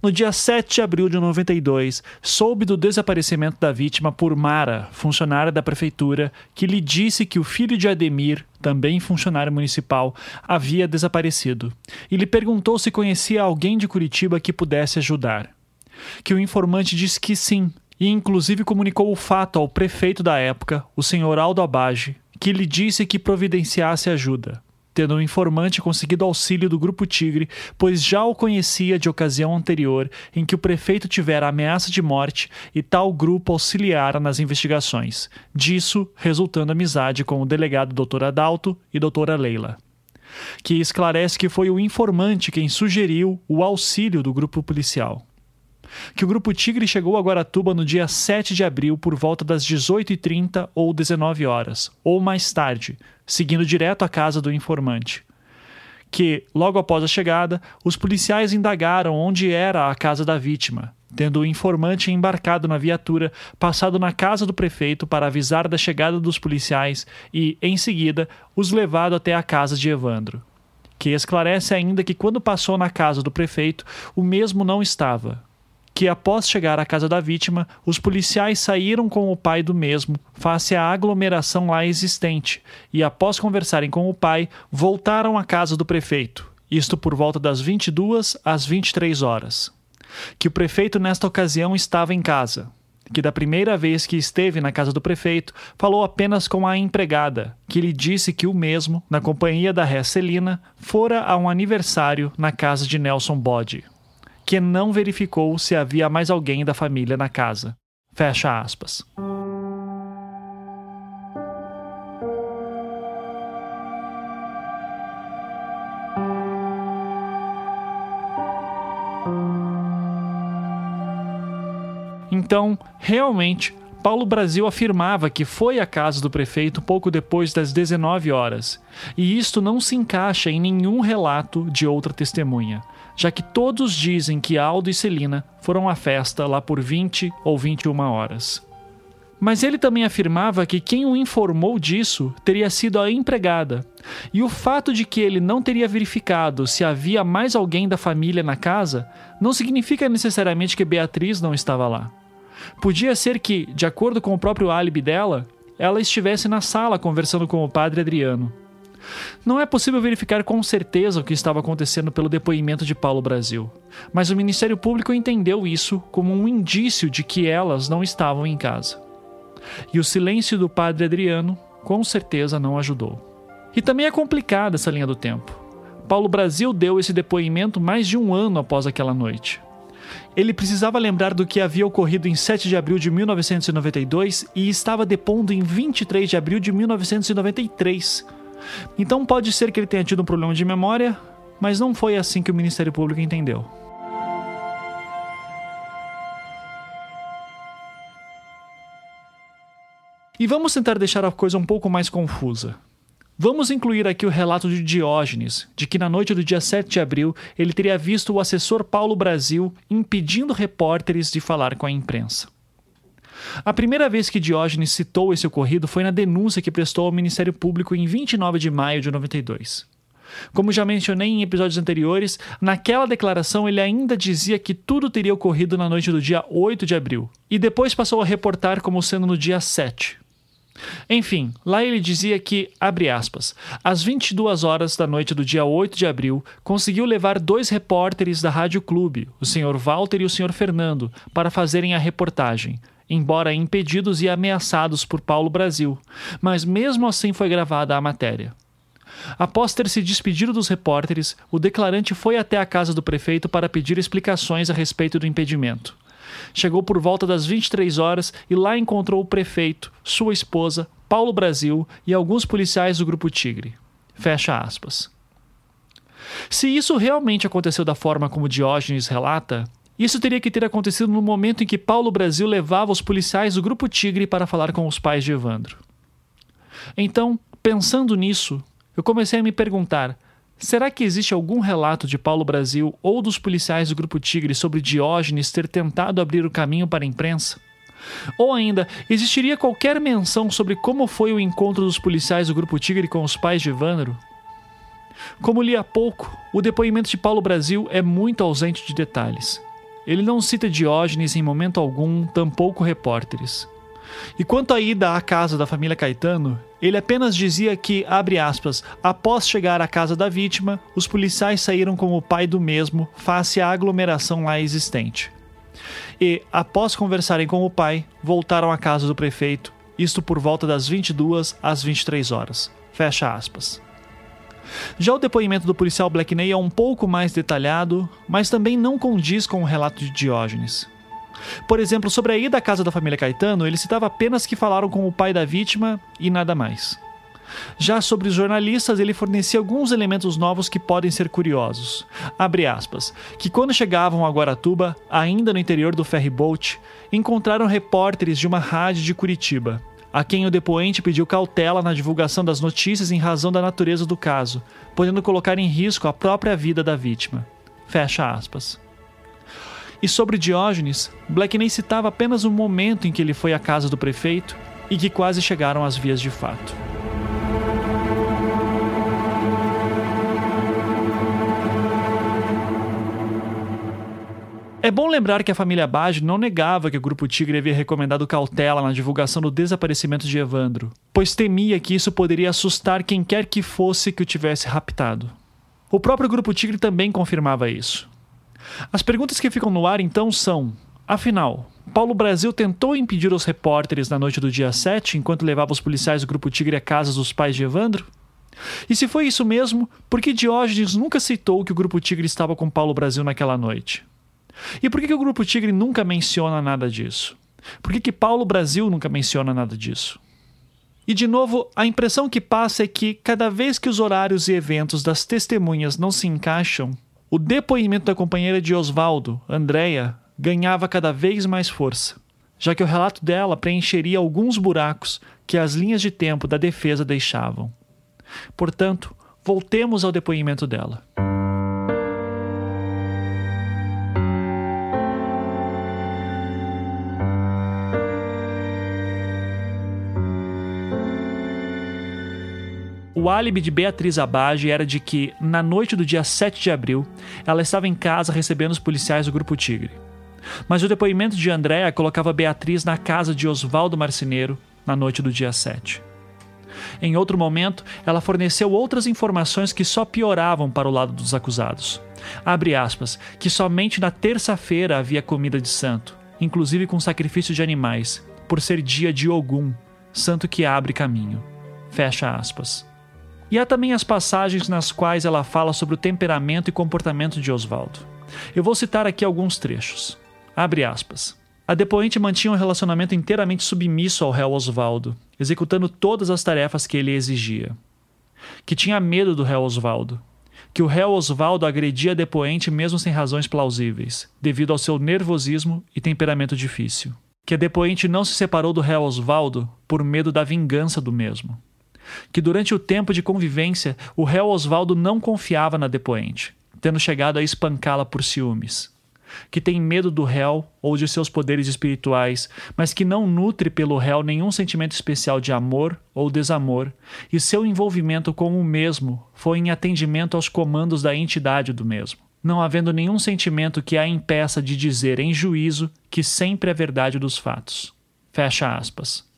No dia 7 de abril de 92, soube do desaparecimento da vítima por Mara, funcionária da prefeitura, que lhe disse que o filho de Ademir, também funcionário municipal, havia desaparecido, e lhe perguntou se conhecia alguém de Curitiba que pudesse ajudar. Que o informante disse que sim, e inclusive comunicou o fato ao prefeito da época, o senhor Aldo Abage, que lhe disse que providenciasse ajuda tendo o um informante conseguido auxílio do Grupo Tigre, pois já o conhecia de ocasião anterior em que o prefeito tivera ameaça de morte e tal grupo auxiliara nas investigações, disso resultando amizade com o delegado Dr. Adalto e doutora Leila. Que esclarece que foi o informante quem sugeriu o auxílio do grupo policial que o Grupo Tigre chegou a Guaratuba no dia 7 de abril por volta das 18h30 ou 19 horas, ou mais tarde, seguindo direto à casa do informante. Que, logo após a chegada, os policiais indagaram onde era a casa da vítima, tendo o informante embarcado na viatura, passado na casa do prefeito para avisar da chegada dos policiais e, em seguida, os levado até a casa de Evandro. Que esclarece ainda que quando passou na casa do prefeito, o mesmo não estava, que, após chegar à casa da vítima, os policiais saíram com o pai do mesmo, face à aglomeração lá existente, e, após conversarem com o pai, voltaram à casa do prefeito, isto por volta das 22 às 23 horas. Que o prefeito, nesta ocasião, estava em casa, que da primeira vez que esteve na casa do prefeito, falou apenas com a empregada, que lhe disse que o mesmo, na companhia da ré Celina, fora a um aniversário na casa de Nelson Bode que não verificou se havia mais alguém da família na casa. Fecha aspas. Então, realmente, Paulo Brasil afirmava que foi à casa do prefeito pouco depois das 19 horas, e isto não se encaixa em nenhum relato de outra testemunha já que todos dizem que Aldo e Celina foram à festa lá por 20 ou 21 horas. Mas ele também afirmava que quem o informou disso teria sido a empregada, e o fato de que ele não teria verificado se havia mais alguém da família na casa não significa necessariamente que Beatriz não estava lá. Podia ser que, de acordo com o próprio álibi dela, ela estivesse na sala conversando com o padre Adriano. Não é possível verificar com certeza o que estava acontecendo pelo depoimento de Paulo Brasil, mas o Ministério Público entendeu isso como um indício de que elas não estavam em casa. E o silêncio do padre Adriano com certeza não ajudou. E também é complicada essa linha do tempo. Paulo Brasil deu esse depoimento mais de um ano após aquela noite. Ele precisava lembrar do que havia ocorrido em 7 de abril de 1992 e estava depondo em 23 de abril de 1993 então pode ser que ele tenha tido um problema de memória, mas não foi assim que o Ministério Público entendeu. E vamos tentar deixar a coisa um pouco mais confusa. Vamos incluir aqui o relato de Diógenes, de que na noite do dia 7 de abril ele teria visto o assessor Paulo Brasil impedindo repórteres de falar com a imprensa. A primeira vez que Diógenes citou esse ocorrido foi na denúncia que prestou ao Ministério Público em 29 de maio de 92. Como já mencionei em episódios anteriores, naquela declaração ele ainda dizia que tudo teria ocorrido na noite do dia 8 de abril, e depois passou a reportar como sendo no dia 7. Enfim, lá ele dizia que, abre aspas, às 22 horas da noite do dia 8 de abril, conseguiu levar dois repórteres da Rádio Clube, o Sr. Walter e o Sr. Fernando, para fazerem a reportagem, embora impedidos e ameaçados por Paulo Brasil, mas mesmo assim foi gravada a matéria. Após ter se despedido dos repórteres, o declarante foi até a casa do prefeito para pedir explicações a respeito do impedimento. Chegou por volta das 23 horas e lá encontrou o prefeito, sua esposa, Paulo Brasil e alguns policiais do Grupo Tigre. Fecha aspas. Se isso realmente aconteceu da forma como Diógenes relata, isso teria que ter acontecido no momento em que Paulo Brasil levava os policiais do Grupo Tigre para falar com os pais de Evandro. Então, pensando nisso, eu comecei a me perguntar: será que existe algum relato de Paulo Brasil ou dos policiais do Grupo Tigre sobre Diógenes ter tentado abrir o caminho para a imprensa? Ou ainda, existiria qualquer menção sobre como foi o encontro dos policiais do Grupo Tigre com os pais de Evandro? Como li há pouco, o depoimento de Paulo Brasil é muito ausente de detalhes. Ele não cita Diógenes em momento algum, tampouco repórteres. E quanto à ida à casa da família Caetano, ele apenas dizia que, abre aspas, após chegar à casa da vítima, os policiais saíram com o pai do mesmo face à aglomeração lá existente. E, após conversarem com o pai, voltaram à casa do prefeito, isto por volta das 22 às 23 horas. Fecha aspas. Já o depoimento do policial Blackney é um pouco mais detalhado, mas também não condiz com o relato de Diógenes. Por exemplo, sobre a ida à casa da família Caetano, ele citava apenas que falaram com o pai da vítima e nada mais. Já sobre os jornalistas, ele fornecia alguns elementos novos que podem ser curiosos. Abre aspas, que quando chegavam a Guaratuba, ainda no interior do ferryboat, encontraram repórteres de uma rádio de Curitiba, a quem o depoente pediu cautela na divulgação das notícias em razão da natureza do caso, podendo colocar em risco a própria vida da vítima. Fecha aspas. E sobre Diógenes, Blackney citava apenas o momento em que ele foi à casa do prefeito e que quase chegaram às vias de fato. É bom lembrar que a família Baggio não negava que o Grupo Tigre havia recomendado cautela na divulgação do desaparecimento de Evandro, pois temia que isso poderia assustar quem quer que fosse que o tivesse raptado. O próprio Grupo Tigre também confirmava isso. As perguntas que ficam no ar então são: afinal, Paulo Brasil tentou impedir os repórteres na noite do dia 7 enquanto levava os policiais do Grupo Tigre à casa dos pais de Evandro? E se foi isso mesmo, por que Diógenes nunca citou que o Grupo Tigre estava com Paulo Brasil naquela noite? E por que, que o Grupo Tigre nunca menciona nada disso? Por que, que Paulo Brasil nunca menciona nada disso? E de novo, a impressão que passa é que cada vez que os horários e eventos das testemunhas não se encaixam, o depoimento da companheira de Oswaldo, Andréia, ganhava cada vez mais força, já que o relato dela preencheria alguns buracos que as linhas de tempo da defesa deixavam. Portanto, voltemos ao depoimento dela. O álibi de Beatriz Abage era de que, na noite do dia 7 de abril, ela estava em casa recebendo os policiais do Grupo Tigre. Mas o depoimento de Andréa colocava Beatriz na casa de Oswaldo Marceneiro na noite do dia 7. Em outro momento, ela forneceu outras informações que só pioravam para o lado dos acusados. Abre aspas, que somente na terça-feira havia comida de santo, inclusive com sacrifício de animais, por ser dia de Ogum, santo que abre caminho. Fecha aspas. E há também as passagens nas quais ela fala sobre o temperamento e comportamento de Oswaldo. Eu vou citar aqui alguns trechos. Abre aspas. A depoente mantinha um relacionamento inteiramente submisso ao réu Oswaldo, executando todas as tarefas que ele exigia. Que tinha medo do réu Oswaldo. Que o réu Oswaldo agredia a depoente mesmo sem razões plausíveis, devido ao seu nervosismo e temperamento difícil. Que a depoente não se separou do réu Oswaldo por medo da vingança do mesmo que durante o tempo de convivência o réu Oswaldo não confiava na depoente, tendo chegado a espancá-la por ciúmes. Que tem medo do réu ou de seus poderes espirituais, mas que não nutre pelo réu nenhum sentimento especial de amor ou desamor, e seu envolvimento com o mesmo foi em atendimento aos comandos da entidade do mesmo, não havendo nenhum sentimento que a impeça de dizer em juízo que sempre é verdade dos fatos. Fecha aspas.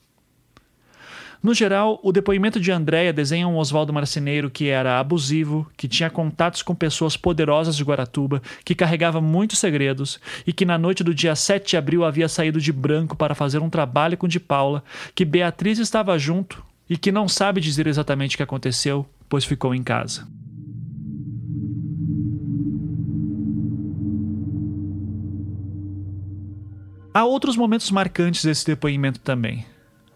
No geral, o depoimento de Andréia desenha um Oswaldo Marceneiro que era abusivo, que tinha contatos com pessoas poderosas de Guaratuba, que carregava muitos segredos e que na noite do dia 7 de abril havia saído de branco para fazer um trabalho com de Paula, que Beatriz estava junto e que não sabe dizer exatamente o que aconteceu, pois ficou em casa. Há outros momentos marcantes desse depoimento também.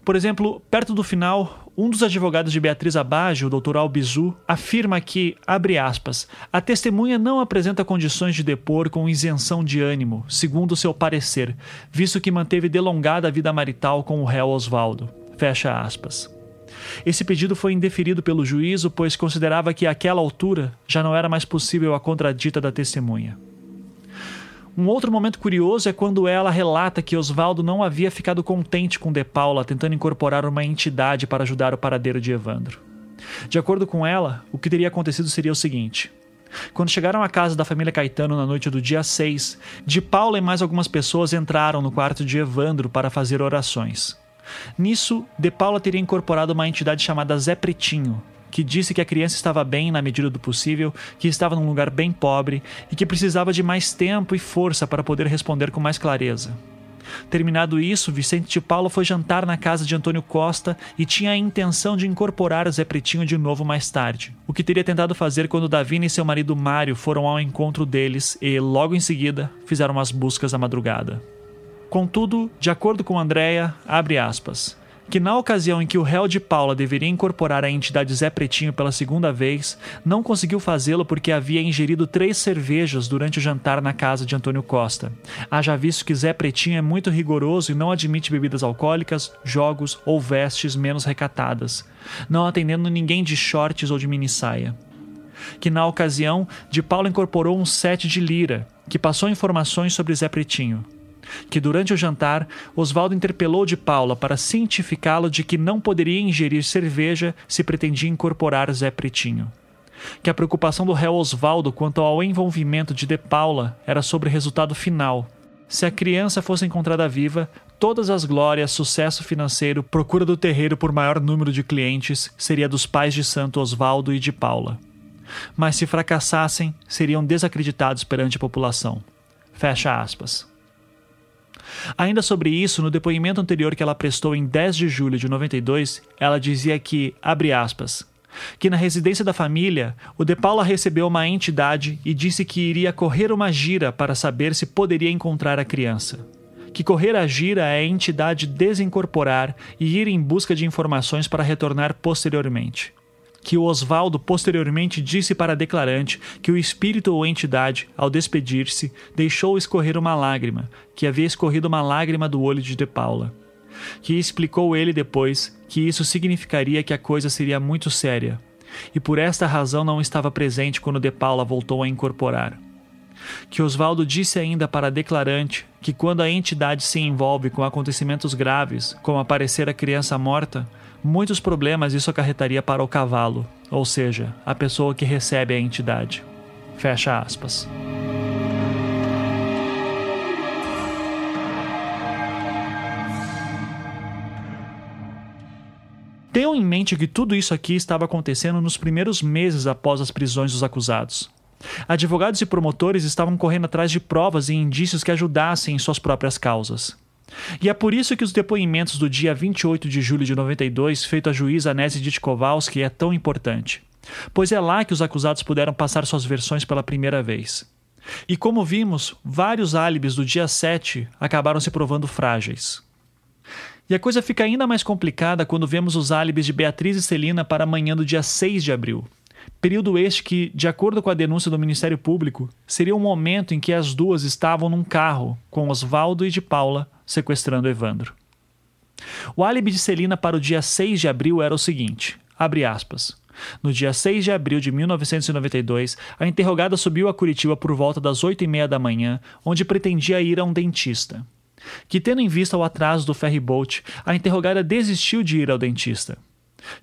Por exemplo, perto do final, um dos advogados de Beatriz Abage, o Dr. Albizu, afirma que, abre aspas, a testemunha não apresenta condições de depor com isenção de ânimo, segundo seu parecer, visto que manteve delongada a vida marital com o réu Osvaldo. Fecha aspas. Esse pedido foi indeferido pelo juízo, pois considerava que àquela altura já não era mais possível a contradita da testemunha. Um outro momento curioso é quando ela relata que Oswaldo não havia ficado contente com De Paula tentando incorporar uma entidade para ajudar o paradeiro de Evandro. De acordo com ela, o que teria acontecido seria o seguinte: quando chegaram à casa da família Caetano na noite do dia 6, De Paula e mais algumas pessoas entraram no quarto de Evandro para fazer orações. Nisso, De Paula teria incorporado uma entidade chamada Zé Pretinho, que disse que a criança estava bem na medida do possível, que estava num lugar bem pobre e que precisava de mais tempo e força para poder responder com mais clareza. Terminado isso, Vicente de Paulo foi jantar na casa de Antônio Costa e tinha a intenção de incorporar Zé Pretinho de novo mais tarde, o que teria tentado fazer quando Davina e seu marido Mário foram ao encontro deles e, logo em seguida, fizeram as buscas à madrugada. Contudo, de acordo com Andréia, abre aspas, que na ocasião em que o réu de Paula deveria incorporar a entidade Zé Pretinho pela segunda vez, não conseguiu fazê-lo porque havia ingerido três cervejas durante o jantar na casa de Antônio Costa. Haja visto que Zé Pretinho é muito rigoroso e não admite bebidas alcoólicas, jogos ou vestes menos recatadas, não atendendo ninguém de shorts ou de mini saia. Que na ocasião, de Paula incorporou um set de lira, que passou informações sobre Zé Pretinho que durante o jantar Oswaldo interpelou de Paula para cientificá-lo de que não poderia ingerir cerveja se pretendia incorporar Zé Pretinho. Que a preocupação do réu Oswaldo quanto ao envolvimento de De Paula era sobre o resultado final. Se a criança fosse encontrada viva, todas as glórias, sucesso financeiro, procura do terreiro por maior número de clientes seria dos pais de Santo Oswaldo e de Paula. Mas se fracassassem, seriam desacreditados perante a população. Fecha aspas. Ainda sobre isso, no depoimento anterior que ela prestou em 10 de julho de 92, ela dizia que, abre aspas, que na residência da família, o De Paula recebeu uma entidade e disse que iria correr uma gira para saber se poderia encontrar a criança. Que correr a gira é a entidade desincorporar e ir em busca de informações para retornar posteriormente que o posteriormente disse para a declarante que o espírito ou entidade, ao despedir-se, deixou escorrer uma lágrima, que havia escorrido uma lágrima do olho de De Paula. Que explicou ele depois que isso significaria que a coisa seria muito séria, e por esta razão não estava presente quando De Paula voltou a incorporar. Que Oswaldo disse ainda para a declarante que quando a entidade se envolve com acontecimentos graves, como aparecer a criança morta, muitos problemas isso acarretaria para o cavalo, ou seja, a pessoa que recebe a entidade. Fecha aspas. Tenham em mente que tudo isso aqui estava acontecendo nos primeiros meses após as prisões dos acusados. Advogados e promotores estavam correndo atrás de provas e indícios que ajudassem em suas próprias causas. E é por isso que os depoimentos do dia 28 de julho de 92, feito à juíza Nézia Ditkovalski, é tão importante, pois é lá que os acusados puderam passar suas versões pela primeira vez. E como vimos, vários álibis do dia 7 acabaram se provando frágeis. E a coisa fica ainda mais complicada quando vemos os álibis de Beatriz e Celina para a manhã do dia 6 de abril. Período este que, de acordo com a denúncia do Ministério Público, seria um momento em que as duas estavam num carro com Oswaldo e de Paula sequestrando Evandro. O álibi de Celina para o dia 6 de abril era o seguinte: abre aspas. No dia 6 de abril de 1992, a interrogada subiu a Curitiba por volta das 8 e meia da manhã, onde pretendia ir a um dentista. Que, tendo em vista o atraso do ferryboat, a interrogada desistiu de ir ao dentista.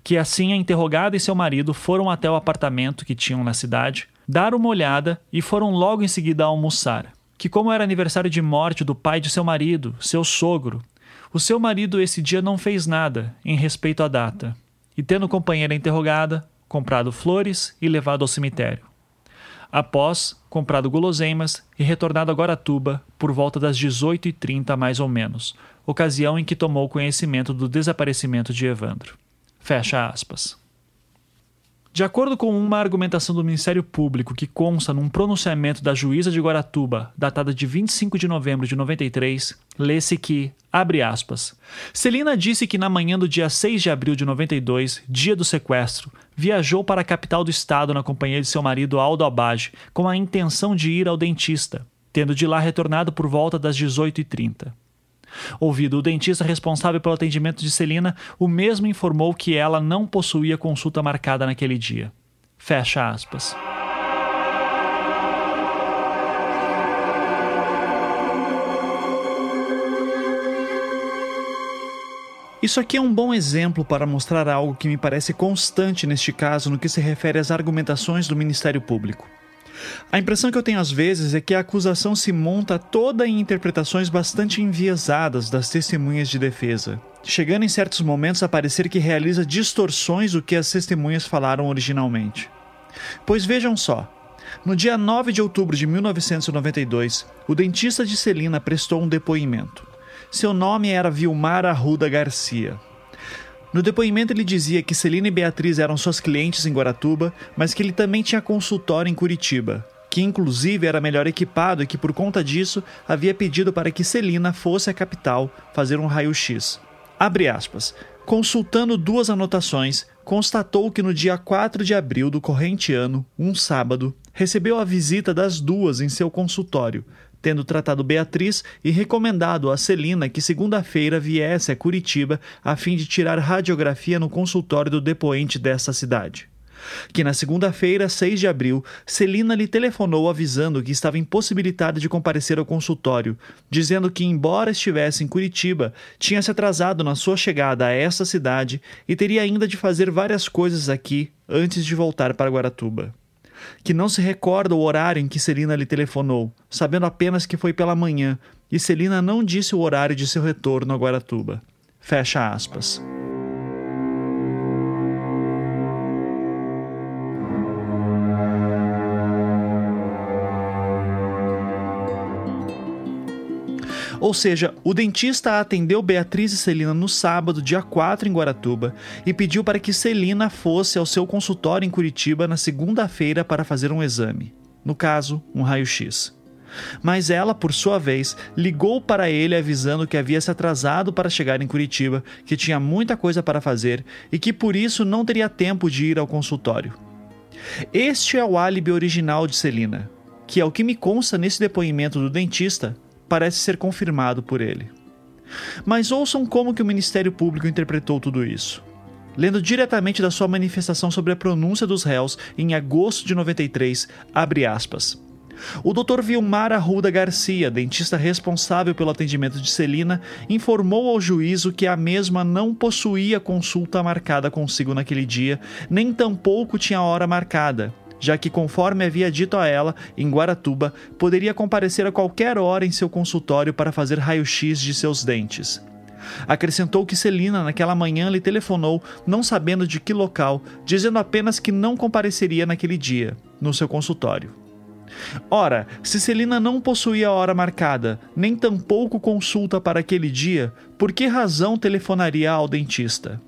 Que assim a interrogada e seu marido foram até o apartamento que tinham na cidade, dar uma olhada e foram logo em seguida almoçar que, como era aniversário de morte do pai de seu marido, seu sogro, o seu marido esse dia não fez nada em respeito à data, e tendo companheira interrogada, comprado flores e levado ao cemitério. Após, comprado guloseimas e retornado a Guaratuba por volta das 18h30 mais ou menos, ocasião em que tomou conhecimento do desaparecimento de Evandro. Fecha aspas. De acordo com uma argumentação do Ministério Público que consta num pronunciamento da juíza de Guaratuba, datada de 25 de novembro de 93, lê-se que, abre aspas, Celina disse que na manhã do dia 6 de abril de 92, dia do sequestro, viajou para a capital do estado na companhia de seu marido Aldo Abage, com a intenção de ir ao dentista, tendo de lá retornado por volta das 18h30. Ouvido o dentista responsável pelo atendimento de Celina, o mesmo informou que ela não possuía consulta marcada naquele dia. Fecha aspas. Isso aqui é um bom exemplo para mostrar algo que me parece constante neste caso no que se refere às argumentações do Ministério Público. A impressão que eu tenho às vezes é que a acusação se monta toda em interpretações bastante enviesadas das testemunhas de defesa, chegando em certos momentos a parecer que realiza distorções do que as testemunhas falaram originalmente. Pois vejam só. No dia 9 de outubro de 1992, o dentista de Celina prestou um depoimento. Seu nome era Vilmar Arruda Garcia. No depoimento, ele dizia que Celina e Beatriz eram suas clientes em Guaratuba, mas que ele também tinha consultório em Curitiba, que inclusive era melhor equipado e que por conta disso havia pedido para que Celina fosse à capital fazer um raio-x. Abre aspas. Consultando duas anotações, constatou que no dia 4 de abril do corrente ano, um sábado, recebeu a visita das duas em seu consultório, tendo tratado Beatriz e recomendado a Celina que segunda-feira viesse a Curitiba a fim de tirar radiografia no consultório do depoente desta cidade. Que na segunda-feira, 6 de abril, Celina lhe telefonou avisando que estava impossibilitada de comparecer ao consultório, dizendo que, embora estivesse em Curitiba, tinha se atrasado na sua chegada a essa cidade e teria ainda de fazer várias coisas aqui antes de voltar para Guaratuba que não se recorda o horário em que Celina lhe telefonou, sabendo apenas que foi pela manhã, e Celina não disse o horário de seu retorno a Guaratuba. Fecha aspas. Ou seja, o dentista atendeu Beatriz e Celina no sábado, dia 4, em Guaratuba, e pediu para que Celina fosse ao seu consultório em Curitiba na segunda-feira para fazer um exame. No caso, um raio-x. Mas ela, por sua vez, ligou para ele avisando que havia se atrasado para chegar em Curitiba, que tinha muita coisa para fazer e que por isso não teria tempo de ir ao consultório. Este é o álibi original de Celina, que, ao que me consta nesse depoimento do dentista, parece ser confirmado por ele. Mas ouçam como que o Ministério Público interpretou tudo isso. Lendo diretamente da sua manifestação sobre a pronúncia dos réus em agosto de 93, abre aspas. O Dr. Vilmar Arruda Garcia, dentista responsável pelo atendimento de Celina, informou ao juízo que a mesma não possuía consulta marcada consigo naquele dia, nem tampouco tinha hora marcada, já que, conforme havia dito a ela, em Guaratuba, poderia comparecer a qualquer hora em seu consultório para fazer raio-x de seus dentes. Acrescentou que Celina, naquela manhã, lhe telefonou, não sabendo de que local, dizendo apenas que não compareceria naquele dia, no seu consultório. Ora, se Celina não possuía a hora marcada, nem tampouco consulta para aquele dia, por que razão telefonaria ao dentista?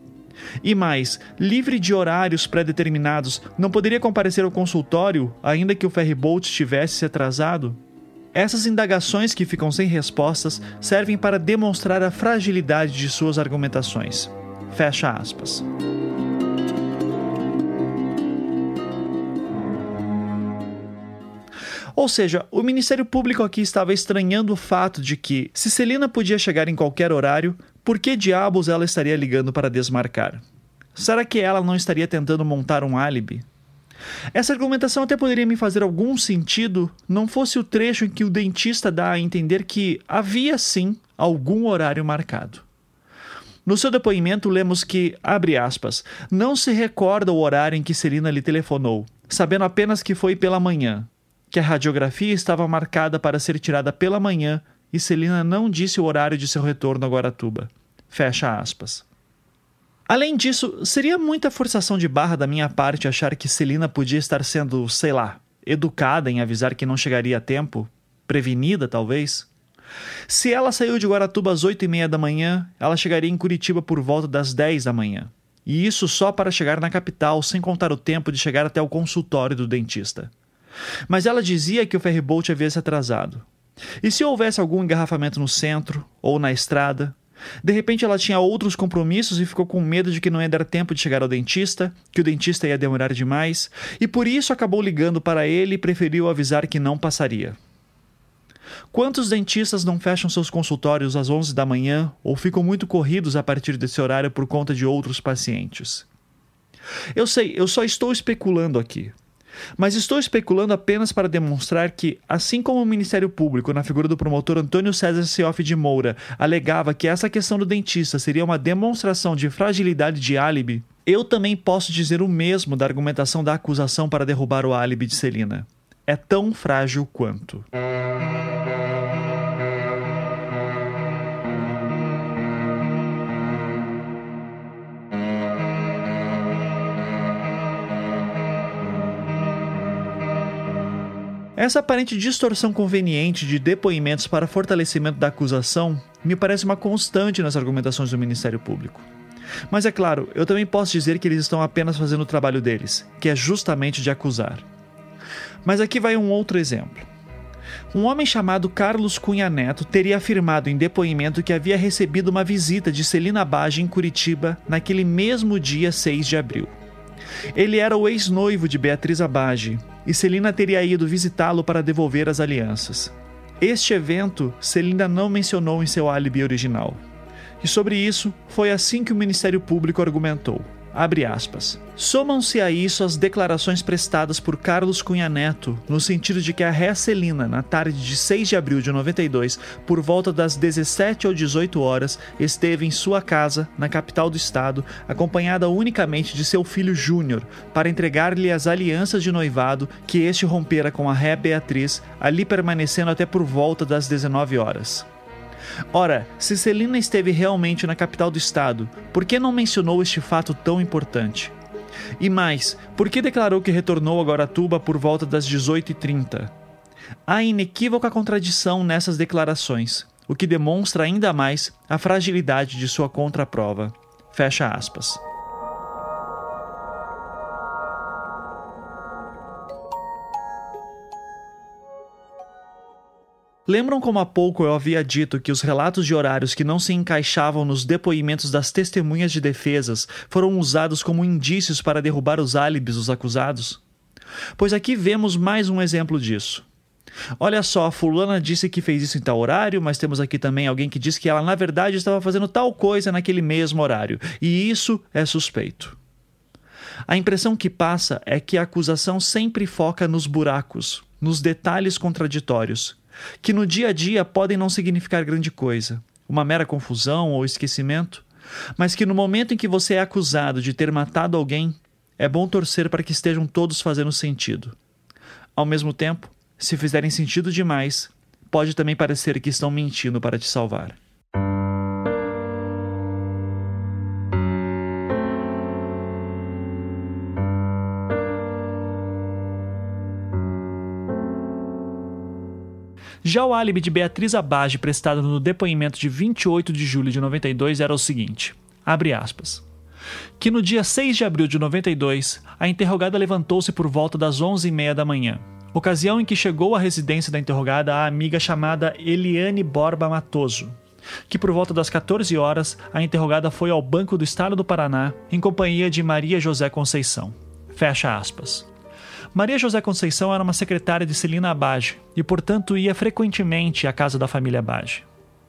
E mais, livre de horários pré-determinados, não poderia comparecer ao consultório, ainda que o ferryboat tivesse se atrasado? Essas indagações que ficam sem respostas servem para demonstrar a fragilidade de suas argumentações. Fecha aspas. Ou seja, o Ministério Público aqui estava estranhando o fato de que, se Celina podia chegar em qualquer horário, por que diabos ela estaria ligando para desmarcar? Será que ela não estaria tentando montar um álibi? Essa argumentação até poderia me fazer algum sentido, não fosse o trecho em que o dentista dá a entender que havia sim algum horário marcado. No seu depoimento, lemos que, abre aspas, não se recorda o horário em que Celina lhe telefonou, sabendo apenas que foi pela manhã, que a radiografia estava marcada para ser tirada pela manhã e Celina não disse o horário de seu retorno a Guaratuba. Fecha aspas. Além disso, seria muita forçação de barra da minha parte achar que Celina podia estar sendo, sei lá, educada em avisar que não chegaria a tempo? Prevenida, talvez? Se ela saiu de Guaratuba às oito e meia da manhã, ela chegaria em Curitiba por volta das dez da manhã. e isso só para chegar na capital, sem contar o tempo de chegar até o consultório do dentista. Mas ela dizia que o ferryboat havia se atrasado. E se houvesse algum engarrafamento no centro ou na estrada? De repente ela tinha outros compromissos e ficou com medo de que não ia dar tempo de chegar ao dentista, que o dentista ia demorar demais, e por isso acabou ligando para ele e preferiu avisar que não passaria. Quantos dentistas não fecham seus consultórios às 11 da manhã ou ficam muito corridos a partir desse horário por conta de outros pacientes? Eu sei, eu só estou especulando aqui. Mas estou especulando apenas para demonstrar que, assim como o Ministério Público, na figura do promotor Antônio César Seoff de Moura, alegava que essa questão do dentista seria uma demonstração de fragilidade de álibi, eu também posso dizer o mesmo da argumentação da acusação para derrubar o álibi de Celina. É tão frágil quanto. Essa aparente distorção conveniente de depoimentos para fortalecimento da acusação me parece uma constante nas argumentações do Ministério Público. Mas é claro, eu também posso dizer que eles estão apenas fazendo o trabalho deles, que é justamente de acusar. Mas aqui vai um outro exemplo. Um homem chamado Carlos Cunha Neto teria afirmado em depoimento que havia recebido uma visita de Celina Bage em Curitiba naquele mesmo dia 6 de abril. Ele era o ex-noivo de Beatriz Abage e Celina teria ido visitá-lo para devolver as alianças. Este evento Celina não mencionou em seu álibi original. E sobre isso, foi assim que o Ministério Público argumentou. Abre aspas. Somam-se a isso as declarações prestadas por Carlos Cunha Neto, no sentido de que a ré Celina, na tarde de 6 de abril de 92, por volta das 17 ou 18 horas, esteve em sua casa, na capital do estado, acompanhada unicamente de seu filho Júnior, para entregar-lhe as alianças de noivado que este rompera com a ré Beatriz, ali permanecendo até por volta das 19 horas. Ora, se Celina esteve realmente na capital do estado, por que não mencionou este fato tão importante? E mais, por que declarou que retornou a Guaratuba por volta das 18h30? Há inequívoca contradição nessas declarações, o que demonstra ainda mais a fragilidade de sua contraprova. Fecha aspas. Lembram como há pouco eu havia dito que os relatos de horários que não se encaixavam nos depoimentos das testemunhas de defesas foram usados como indícios para derrubar os álibis dos acusados? Pois aqui vemos mais um exemplo disso. Olha só, a fulana disse que fez isso em tal horário, mas temos aqui também alguém que diz que ela na verdade estava fazendo tal coisa naquele mesmo horário, e isso é suspeito. A impressão que passa é que a acusação sempre foca nos buracos, nos detalhes contraditórios, que no dia a dia podem não significar grande coisa, uma mera confusão ou esquecimento, mas que no momento em que você é acusado de ter matado alguém, é bom torcer para que estejam todos fazendo sentido. Ao mesmo tempo, se fizerem sentido demais, pode também parecer que estão mentindo para te salvar. Já o álibi de Beatriz Abage prestado no depoimento de 28 de julho de 92 era o seguinte: abre aspas. Que no dia 6 de abril de 92, a interrogada levantou-se por volta das 11h30 da manhã, ocasião em que chegou à residência da interrogada a amiga chamada Eliane Borba Matoso, que por volta das 14 horas a interrogada foi ao Banco do Estado do Paraná em companhia de Maria José Conceição. Fecha aspas. Maria José Conceição era uma secretária de Celina Abage e, portanto, ia frequentemente à casa da família Abage.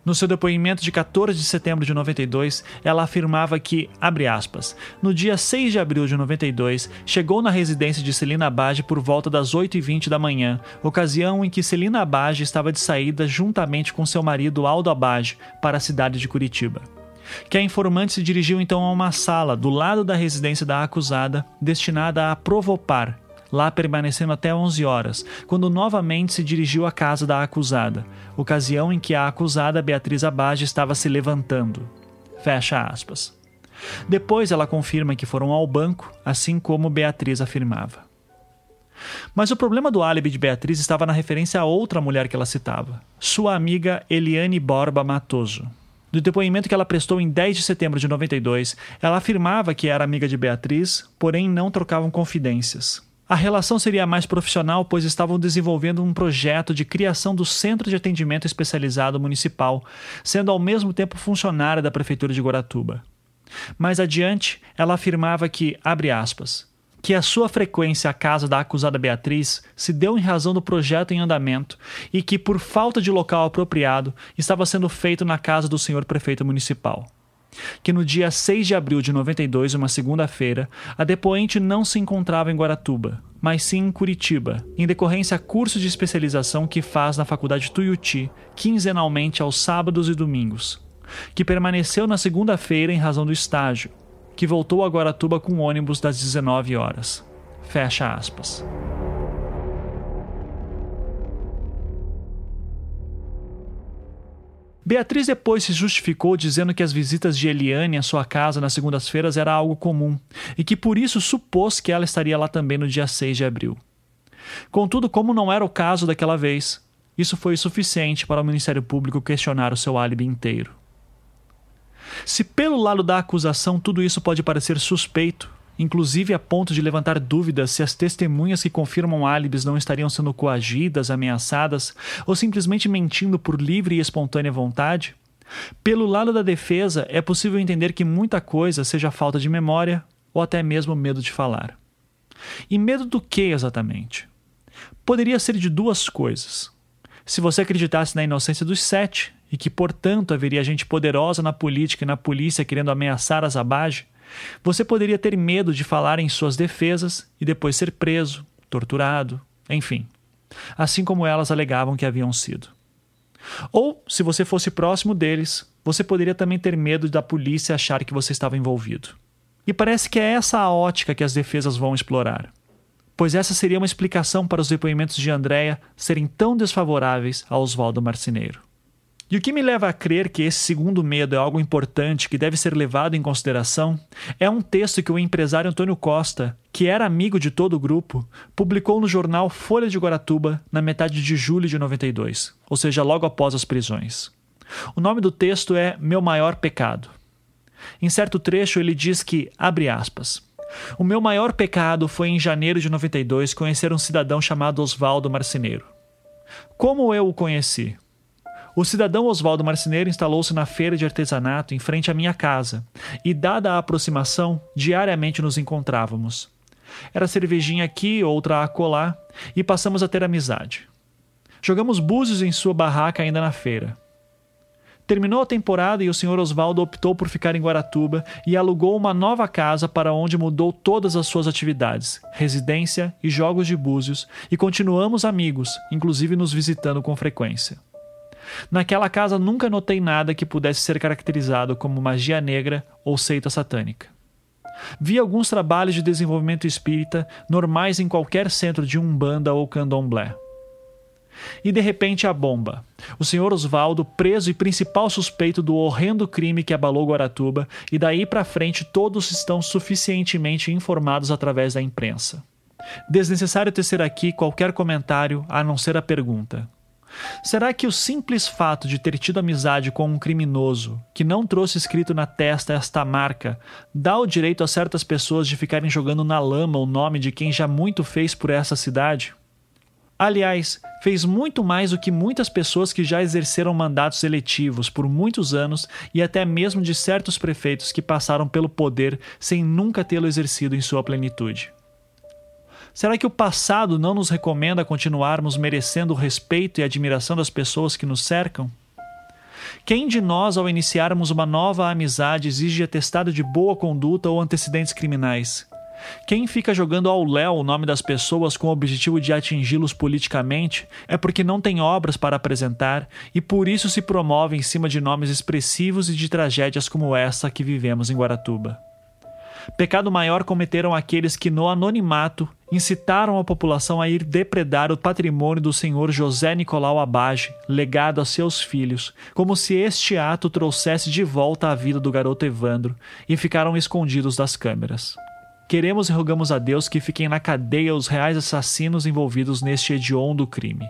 No seu depoimento de 14 de setembro de 92, ela afirmava que, aspas, no dia 6 de abril de 92, chegou na residência de Celina Abage por volta das 8h20 da manhã, ocasião em que Celina Abage estava de saída juntamente com seu marido Aldo Abage para a cidade de Curitiba. Que a informante se dirigiu então a uma sala do lado da residência da acusada, destinada a provopar lá permanecendo até 11 horas, quando novamente se dirigiu à casa da acusada, ocasião em que a acusada Beatriz Abage estava se levantando. Fecha aspas. Depois ela confirma que foram ao banco, assim como Beatriz afirmava. Mas o problema do álibi de Beatriz estava na referência a outra mulher que ela citava, sua amiga Eliane Borba Matoso. No depoimento que ela prestou em 10 de setembro de 92, ela afirmava que era amiga de Beatriz, porém não trocavam confidências. A relação seria mais profissional, pois estavam desenvolvendo um projeto de criação do Centro de Atendimento Especializado Municipal, sendo ao mesmo tempo funcionária da Prefeitura de Guaratuba. Mais adiante, ela afirmava que, abre aspas, que a sua frequência à casa da acusada Beatriz se deu em razão do projeto em andamento e que, por falta de local apropriado, estava sendo feito na casa do senhor prefeito municipal. Que no dia 6 de abril de 92, uma segunda-feira, a depoente não se encontrava em Guaratuba, mas sim em Curitiba, em decorrência a curso de especialização que faz na Faculdade Tuiuti, quinzenalmente aos sábados e domingos. Que permaneceu na segunda-feira em razão do estágio, que voltou a Guaratuba com ônibus das 19 horas. Fecha aspas. Beatriz depois se justificou dizendo que as visitas de Eliane à sua casa nas segundas-feiras era algo comum e que por isso supôs que ela estaria lá também no dia 6 de abril. Contudo, como não era o caso daquela vez, isso foi suficiente para o Ministério Público questionar o seu álibi inteiro. Se pelo lado da acusação tudo isso pode parecer suspeito, inclusive a ponto de levantar dúvidas se as testemunhas que confirmam álibis não estariam sendo coagidas, ameaçadas ou simplesmente mentindo por livre e espontânea vontade, pelo lado da defesa é possível entender que muita coisa seja falta de memória ou até mesmo medo de falar. E medo do que exatamente? Poderia ser de duas coisas. Se você acreditasse na inocência dos sete, e que, portanto, haveria gente poderosa na política e na polícia querendo ameaçar as Zabage, você poderia ter medo de falar em suas defesas e depois ser preso, torturado, enfim, assim como elas alegavam que haviam sido. Ou, se você fosse próximo deles, você poderia também ter medo da polícia achar que você estava envolvido. E parece que é essa a ótica que as defesas vão explorar. Pois essa seria uma explicação para os depoimentos de Andréia serem tão desfavoráveis a Oswaldo Marceneiro. E o que me leva a crer que esse segundo medo é algo importante que deve ser levado em consideração é um texto que o empresário Antônio Costa, que era amigo de todo o grupo, publicou no jornal Folha de Guaratuba na metade de julho de 92, ou seja, logo após as prisões. O nome do texto é Meu Maior Pecado. Em certo trecho ele diz que, abre aspas, o meu maior pecado foi em janeiro de 92 conhecer um cidadão chamado Oswaldo Marceneiro. Como eu o conheci? O cidadão Oswaldo Marceneiro instalou-se na feira de artesanato em frente à minha casa, e, dada a aproximação, diariamente nos encontrávamos. Era cervejinha aqui, outra acolá, e passamos a ter amizade. Jogamos búzios em sua barraca ainda na feira. Terminou a temporada e o senhor Oswaldo optou por ficar em Guaratuba e alugou uma nova casa para onde mudou todas as suas atividades, residência e jogos de búzios, e continuamos amigos, inclusive nos visitando com frequência. Naquela casa nunca notei nada que pudesse ser caracterizado como magia negra ou seita satânica. Vi alguns trabalhos de desenvolvimento espírita normais em qualquer centro de umbanda ou candomblé. E de repente a bomba. O senhor Osvaldo, preso e principal suspeito do horrendo crime que abalou Guaratuba, e daí para frente todos estão suficientemente informados através da imprensa. Desnecessário tecer aqui qualquer comentário a não ser a pergunta: Será que o simples fato de ter tido amizade com um criminoso que não trouxe escrito na testa esta marca dá o direito a certas pessoas de ficarem jogando na lama o nome de quem já muito fez por essa cidade? Aliás, fez muito mais do que muitas pessoas que já exerceram mandatos eletivos por muitos anos e até mesmo de certos prefeitos que passaram pelo poder sem nunca tê-lo exercido em sua plenitude. Será que o passado não nos recomenda continuarmos merecendo o respeito e admiração das pessoas que nos cercam? Quem de nós, ao iniciarmos uma nova amizade, exige atestado de boa conduta ou antecedentes criminais? Quem fica jogando ao léu o nome das pessoas com o objetivo de atingi-los politicamente é porque não tem obras para apresentar e por isso se promove em cima de nomes expressivos e de tragédias como essa que vivemos em Guaratuba. Pecado maior cometeram aqueles que, no anonimato, incitaram a população a ir depredar o patrimônio do senhor José Nicolau Abage, legado a seus filhos, como se este ato trouxesse de volta a vida do garoto Evandro, e ficaram escondidos das câmeras. Queremos e rogamos a Deus que fiquem na cadeia os reais assassinos envolvidos neste hediondo crime.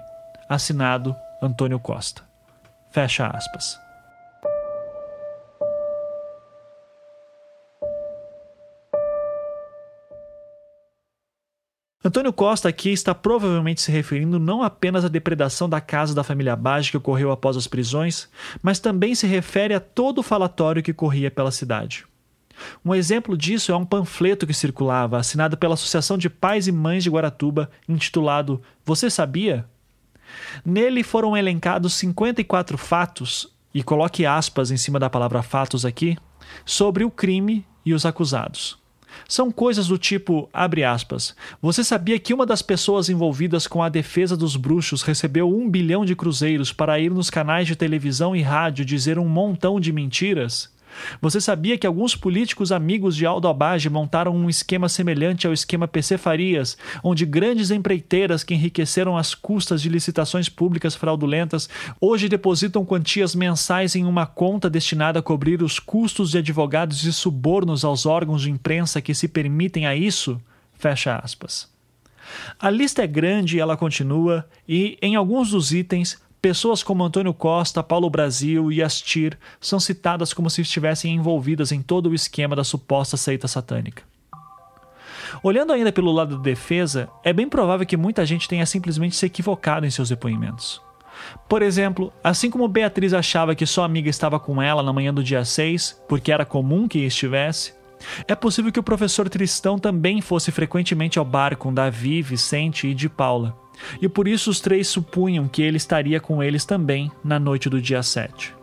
Assinado Antônio Costa. Fecha aspas. Antônio Costa aqui está provavelmente se referindo não apenas à depredação da casa da família Bage que ocorreu após as prisões, mas também se refere a todo o falatório que corria pela cidade. Um exemplo disso é um panfleto que circulava, assinado pela Associação de Pais e Mães de Guaratuba, intitulado Você Sabia? Nele foram elencados 54 fatos, e coloque aspas em cima da palavra fatos aqui, sobre o crime e os acusados. São coisas do tipo, abre aspas, você sabia que uma das pessoas envolvidas com a defesa dos bruxos recebeu um bilhão de cruzeiros para ir nos canais de televisão e rádio dizer um montão de mentiras? Você sabia que alguns políticos amigos de Aldo Abage montaram um esquema semelhante ao esquema PC Farias, onde grandes empreiteiras que enriqueceram às custas de licitações públicas fraudulentas hoje depositam quantias mensais em uma conta destinada a cobrir os custos de advogados e subornos aos órgãos de imprensa que se permitem a isso? Fecha aspas. A lista é grande e ela continua, e em alguns dos itens Pessoas como Antônio Costa, Paulo Brasil e Astir são citadas como se estivessem envolvidas em todo o esquema da suposta seita satânica. Olhando ainda pelo lado da defesa, é bem provável que muita gente tenha simplesmente se equivocado em seus depoimentos. Por exemplo, assim como Beatriz achava que sua amiga estava com ela na manhã do dia 6, porque era comum que estivesse, é possível que o professor Tristão também fosse frequentemente ao bar com Davi, Vicente e de Paula e por isso os três supunham que ele estaria com eles também na noite do dia 7.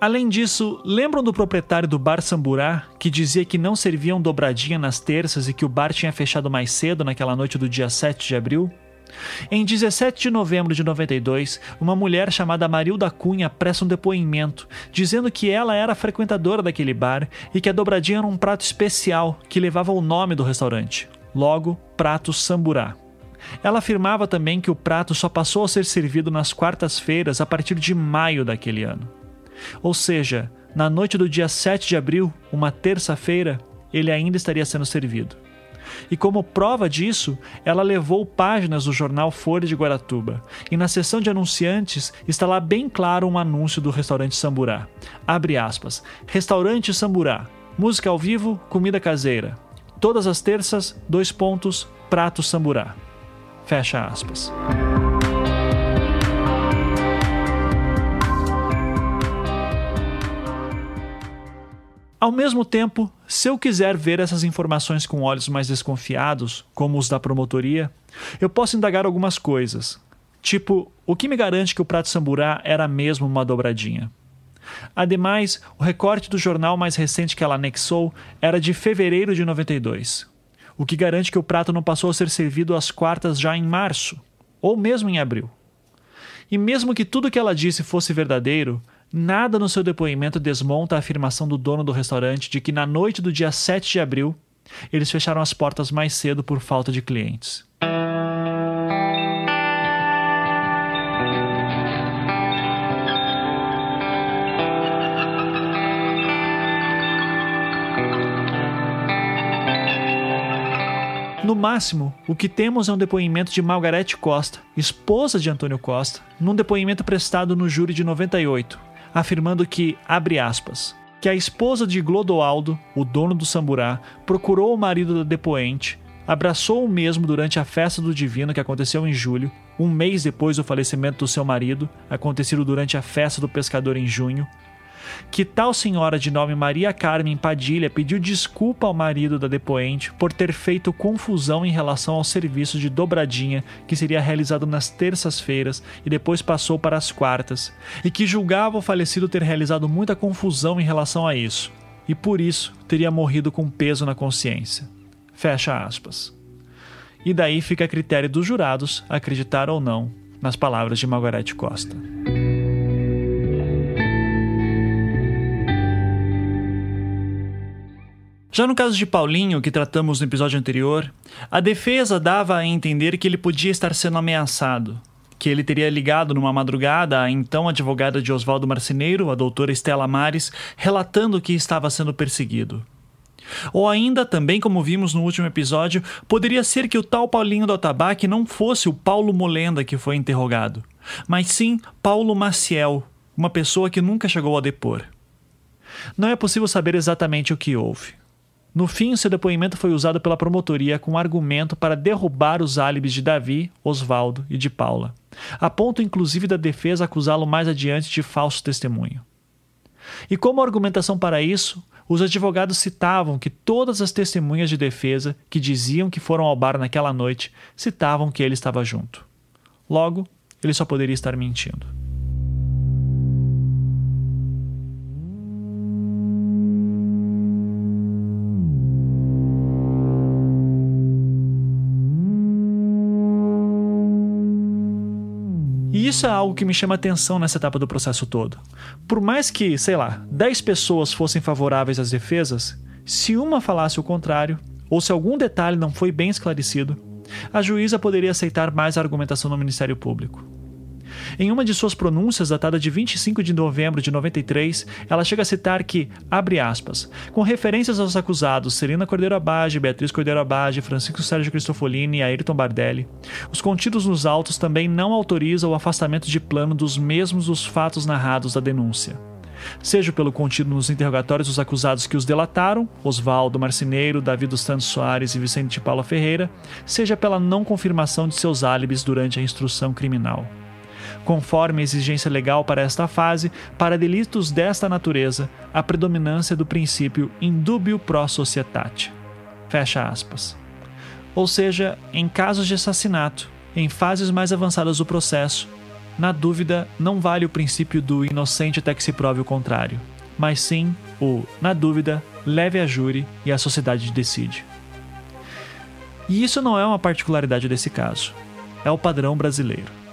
Além disso, lembram do proprietário do bar Samburá que dizia que não serviam dobradinha nas terças e que o bar tinha fechado mais cedo naquela noite do dia 7 de abril? Em 17 de novembro de 92, uma mulher chamada Marilda Cunha presta um depoimento, dizendo que ela era frequentadora daquele bar e que a dobradinha era um prato especial que levava o nome do restaurante, logo Prato Samburá. Ela afirmava também que o prato só passou a ser servido nas quartas-feiras a partir de maio daquele ano. Ou seja, na noite do dia 7 de abril, uma terça-feira, ele ainda estaria sendo servido. E como prova disso, ela levou páginas do jornal Folha de Guaratuba. E na seção de anunciantes está lá bem claro um anúncio do restaurante Samburá. Abre aspas. Restaurante Samburá. Música ao vivo, comida caseira. Todas as terças, dois pontos, prato Samburá. Fecha aspas. Ao mesmo tempo, se eu quiser ver essas informações com olhos mais desconfiados, como os da promotoria, eu posso indagar algumas coisas. Tipo, o que me garante que o prato samburá era mesmo uma dobradinha? Ademais, o recorte do jornal mais recente que ela anexou era de fevereiro de 92 o que garante que o prato não passou a ser servido às quartas já em março, ou mesmo em abril. E mesmo que tudo que ela disse fosse verdadeiro, nada no seu depoimento desmonta a afirmação do dono do restaurante de que na noite do dia 7 de abril eles fecharam as portas mais cedo por falta de clientes. No máximo, o que temos é um depoimento de Margarete Costa, esposa de Antônio Costa, num depoimento prestado no júri de 98, afirmando que, abre aspas, que a esposa de Glodoaldo, o dono do Samburá, procurou o marido da depoente, abraçou o mesmo durante a festa do Divino que aconteceu em julho, um mês depois do falecimento do seu marido, acontecido durante a festa do pescador em junho, que tal senhora de nome Maria Carmen Padilha pediu desculpa ao marido da depoente por ter feito confusão em relação ao serviço de dobradinha que seria realizado nas terças-feiras e depois passou para as quartas, e que julgava o falecido ter realizado muita confusão em relação a isso, e por isso teria morrido com peso na consciência. Fecha aspas. E daí fica a critério dos jurados acreditar ou não nas palavras de Margarete Costa. Já no caso de Paulinho, que tratamos no episódio anterior, a defesa dava a entender que ele podia estar sendo ameaçado, que ele teria ligado numa madrugada à então advogada de Oswaldo Marceneiro, a doutora Estela Mares, relatando que estava sendo perseguido. Ou ainda, também como vimos no último episódio, poderia ser que o tal Paulinho do Atabaque não fosse o Paulo Molenda que foi interrogado, mas sim Paulo Maciel, uma pessoa que nunca chegou a depor. Não é possível saber exatamente o que houve. No fim, seu depoimento foi usado pela promotoria como argumento para derrubar os álibis de Davi, Osvaldo e de Paula, a ponto inclusive da defesa acusá-lo mais adiante de falso testemunho. E como argumentação para isso, os advogados citavam que todas as testemunhas de defesa que diziam que foram ao bar naquela noite citavam que ele estava junto. Logo, ele só poderia estar mentindo. E isso é algo que me chama atenção nessa etapa do processo todo. Por mais que, sei lá, 10 pessoas fossem favoráveis às defesas, se uma falasse o contrário, ou se algum detalhe não foi bem esclarecido, a juíza poderia aceitar mais a argumentação do Ministério Público. Em uma de suas pronúncias, datada de 25 de novembro de 93, ela chega a citar que, abre aspas, com referências aos acusados Serena Cordeiro Abage, Beatriz Cordeiro Abage, Francisco Sérgio Cristofolini e Ayrton Bardelli, os contidos nos autos também não autorizam o afastamento de plano dos mesmos dos fatos narrados da denúncia. Seja pelo contido nos interrogatórios dos acusados que os delataram, Oswaldo Marcineiro, Davi dos Santos Soares e Vicente de Paula Ferreira, seja pela não confirmação de seus álibis durante a instrução criminal conforme a exigência legal para esta fase, para delitos desta natureza, a predominância do princípio indubio pro societate. Fecha aspas. Ou seja, em casos de assassinato, em fases mais avançadas do processo, na dúvida não vale o princípio do inocente até que se prove o contrário, mas sim o, na dúvida, leve a júri e a sociedade decide. E isso não é uma particularidade desse caso, é o padrão brasileiro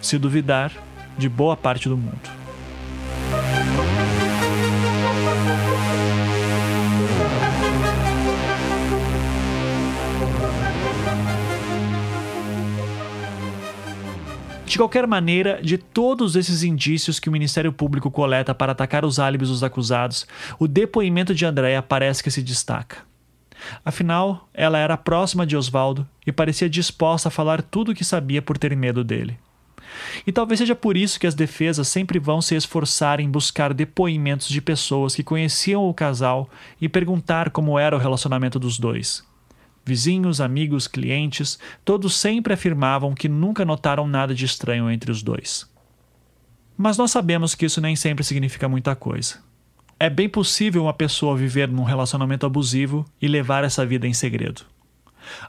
se duvidar, de boa parte do mundo. De qualquer maneira, de todos esses indícios que o Ministério Público coleta para atacar os álibis dos acusados, o depoimento de Andréa parece que se destaca. Afinal, ela era próxima de Oswaldo e parecia disposta a falar tudo o que sabia por ter medo dele. E talvez seja por isso que as defesas sempre vão se esforçar em buscar depoimentos de pessoas que conheciam o casal e perguntar como era o relacionamento dos dois. Vizinhos, amigos, clientes, todos sempre afirmavam que nunca notaram nada de estranho entre os dois. Mas nós sabemos que isso nem sempre significa muita coisa. É bem possível uma pessoa viver num relacionamento abusivo e levar essa vida em segredo.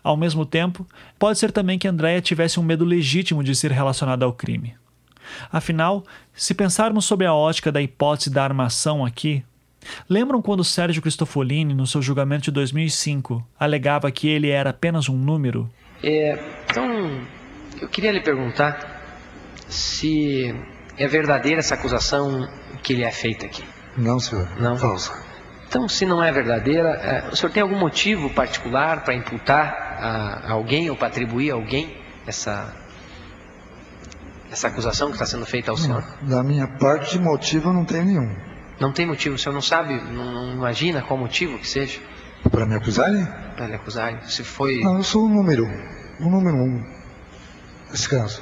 Ao mesmo tempo, pode ser também que Andréia tivesse um medo legítimo de ser relacionada ao crime. Afinal, se pensarmos sobre a ótica da hipótese da armação aqui, lembram quando Sérgio Cristofolini, no seu julgamento de 2005, alegava que ele era apenas um número? É, então, eu queria lhe perguntar se é verdadeira essa acusação que lhe é feita aqui. Não, senhor. Não? Falsa. Então, se não é verdadeira, é, o senhor tem algum motivo particular para imputar a alguém ou para atribuir a alguém essa, essa acusação que está sendo feita ao senhor? Da minha parte, motivo não tem nenhum. Não tem motivo? O senhor não sabe, não, não imagina qual motivo que seja? Para me acusarem? Para me acusarem. Se foi. Não, eu sou o número. O número um. Nesse caso.